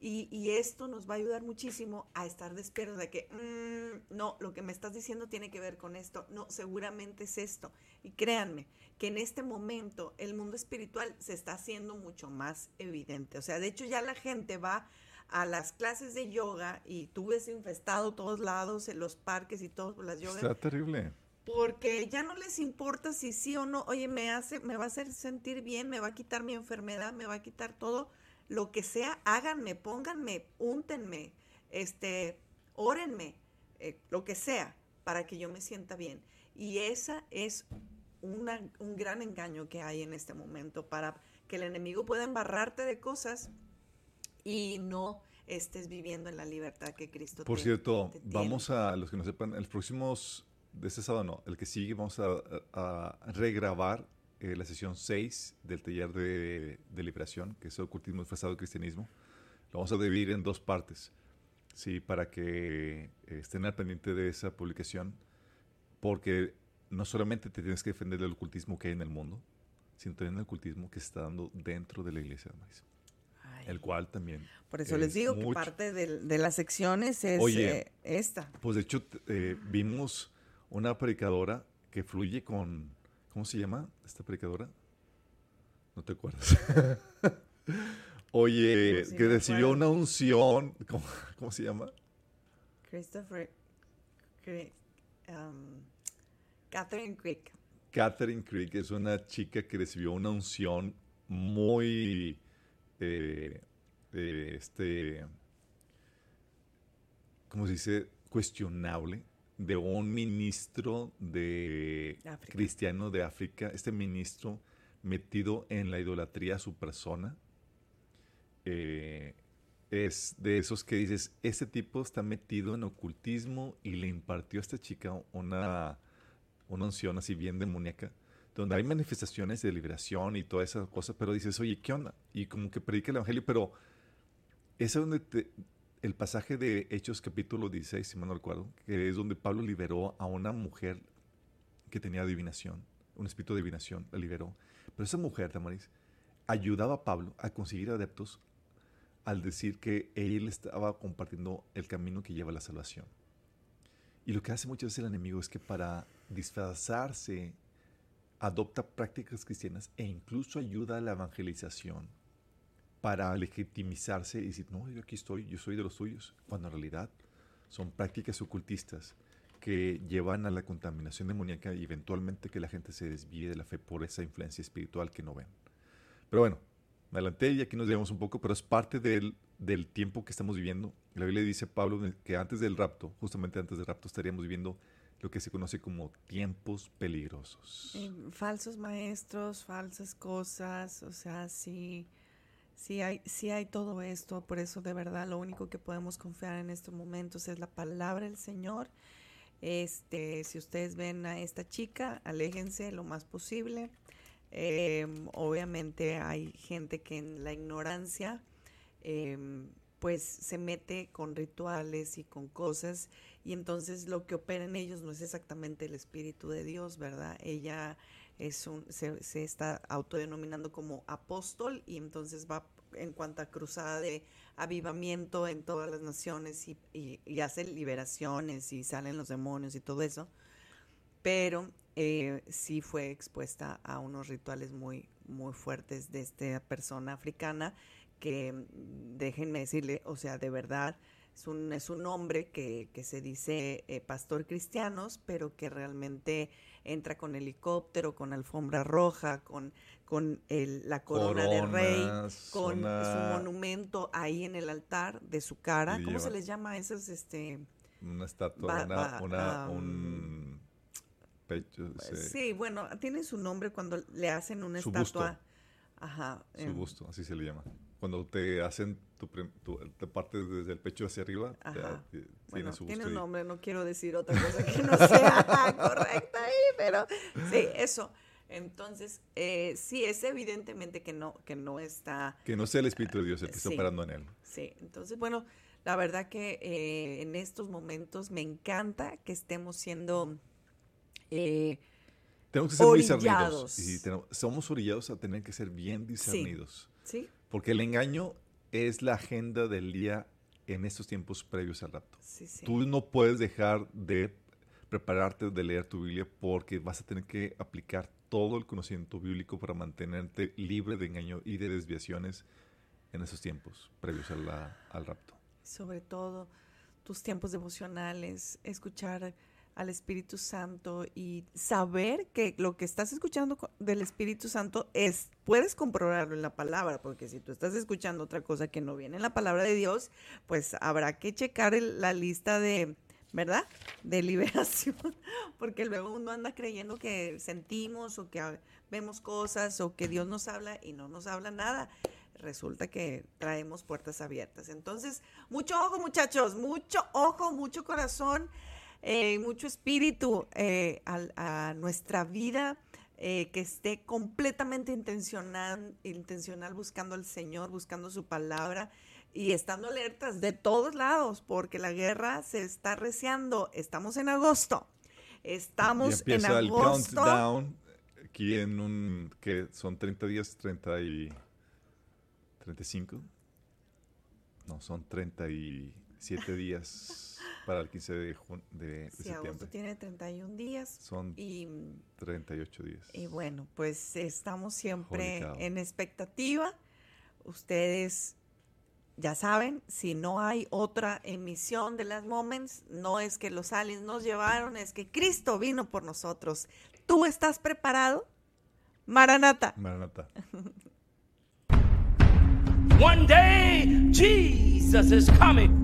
Y, esto nos va a ayudar muchísimo a estar despiertos de que, mm, no, lo que me estás diciendo tiene que ver con esto, no, seguramente es esto. Y créanme que en este momento el mundo espiritual se está haciendo mucho más evidente. O sea, de hecho ya la gente va a las clases de yoga y tú ves infestado todos lados, en los parques y todo, las yogas. Está terrible porque ya no les importa si sí o no, oye, me hace, me va a hacer sentir bien, me va a quitar mi enfermedad, me va a quitar todo, lo que sea, háganme, pónganme, úntenme, este, órenme, eh, lo que sea, para que yo me sienta bien. Y esa es una, un gran engaño que hay en este momento para que el enemigo pueda embarrarte de cosas y no estés viviendo en la libertad que Cristo Por cierto, vamos a los que no sepan, en los próximos de este sábado no, el que sigue vamos a, regrabar eh, la sesión 6 del taller de, liberación, que es el ocultismo disfrazado de cristianismo. Lo vamos a dividir en dos partes, sí, para que eh, estén al pendiente de esa publicación, porque no solamente te tienes que defender del ocultismo que hay en el mundo, sino también el ocultismo que se está dando dentro de la iglesia de maíz. El cual también. Por eso les digo que parte de, las secciones es eh, esta. Pues de hecho, vimos una predicadora que fluye con, ¿cómo se llama esta predicadora? ¿No te acuerdas? Oye, que recibió una unción, ¿cómo, se llama? Christopher, um, Catherine Crick. Catherine Crick es una chica que recibió una unción muy, eh, eh, este, ¿cómo se dice? Cuestionable de un ministro de cristiano de África, este ministro metido en la idolatría a su persona, eh, es de esos que dices, este tipo está metido en ocultismo y le impartió a esta chica una, una unción así bien demoníaca, donde hay manifestaciones de liberación y todas esas cosas, pero dices, oye, ¿qué onda? Y como que predica el Evangelio, pero es donde te, el pasaje de Hechos capítulo 16, si mal no recuerdo, que es donde Pablo liberó a una mujer que tenía adivinación, un espíritu de adivinación, la liberó. Pero esa mujer, Tamaris, ayudaba a Pablo a conseguir adeptos al decir que él estaba compartiendo el camino que lleva a la salvación. Y lo que hace muchas veces el enemigo es que para disfrazarse adopta prácticas cristianas e incluso ayuda a la evangelización para legitimizarse y decir, no, yo aquí estoy, yo soy de los suyos, cuando en realidad son prácticas ocultistas que llevan a la contaminación demoníaca y eventualmente que la gente se desvíe de la fe por esa influencia espiritual que no ven. Pero bueno, me adelanté y aquí nos llevamos un poco, pero es parte del, del tiempo que estamos viviendo. La Biblia dice Pablo que antes del rapto, justamente antes del rapto, estaríamos viviendo lo que se conoce como tiempos peligrosos. falsos maestros, falsas cosas, o sea, sí. Sí hay, sí hay todo esto, por eso de verdad lo único que podemos confiar en estos momentos es la palabra del Señor. Este, si ustedes ven a esta chica, aléjense lo más posible. Em, obviamente hay gente que en la ignorancia em, pues se mete con rituales y con cosas y entonces lo que opera en ellos no es exactamente el Espíritu de Dios, ¿verdad? Ella es un, se, está autodenominando como apóstol y entonces va en cuanto a cruzada de avivamiento en todas las naciones y, y, hace liberaciones y salen los demonios y todo eso, pero eh, sí fue expuesta a unos rituales muy, muy fuertes de esta persona africana que déjenme decirle, o sea, de verdad, es un, es un hombre que, que se dice eh, pastor cristianos, pero que realmente entra con helicóptero, con alfombra roja, con, con el, la corona de rey, con su monumento ahí en el altar de su cara. ¿Cómo se les llama esos? Este, una estatua, una, un pecho. Sí. bueno, tiene su nombre cuando le hacen una estatua. Ajá. Su busto, así se le llama cuando te hacen tu, te partes desde el pecho hacia arriba, tiene su Tiene un nombre, no quiero decir otra cosa que no sea correcta ahí, pero sí, eso. Entonces, eh, sí, es evidentemente que no, que no está... Que no sea el Espíritu de Dios el que está operando en él. Sí, entonces, bueno, la verdad que eh, en estos momentos me encanta que estemos siendo... Eh, tenemos que ser muy discernidos. Y somos orillados a tener que ser bien discernidos. Sí. Porque el engaño es la agenda del día en estos tiempos previos al rapto. Tú no puedes dejar de prepararte de leer tu Biblia porque vas a tener que aplicar todo el conocimiento bíblico para mantenerte libre de engaño y de desviaciones en esos tiempos previos al rapto. Sobre todo tus tiempos devocionales, escuchar al Espíritu Santo y saber que lo que estás escuchando del Espíritu Santo es, puedes comprobarlo en la palabra, porque si tú estás escuchando otra cosa que no viene en la palabra de Dios, pues habrá que checar la lista de, ¿verdad? De liberación, porque luego uno anda creyendo que sentimos o que vemos cosas o que Dios nos habla y no nos habla nada. Resulta que traemos puertas abiertas. Entonces, mucho ojo muchachos, mucho ojo, mucho corazón eh, mucho espíritu eh, a, nuestra vida, eh, que esté completamente intencional, intencional buscando al Señor, buscando su palabra y estando alertas de todos lados, porque la guerra se está reciando. Estamos en agosto. Estamos en agosto. el countdown aquí en un que son 30 días, 30 y 35. No, son 37 días para el 15 de, de, sí, septiembre. Agosto tiene 31 días. Son y, 38 días. Y bueno, pues estamos siempre en expectativa. Ustedes ya saben, si no hay otra emisión de las Moments, no es que los aliens nos llevaron, es que Cristo vino por nosotros. ¿Tú estás preparado? Maranata. Maranata. One day Jesus is coming.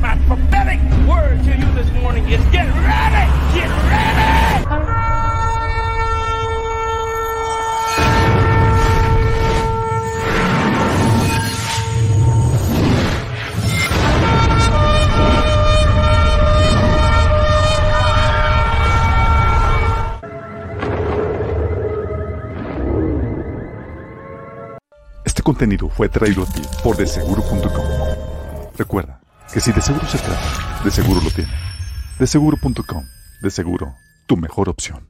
My prophetic word to you this morning is get ready! Get ready! Este contenido fue traído a ti por deseguro.com. Recuerda que si de seguro se trata, de seguro lo tiene. De seguro.com, de seguro, tu mejor opción.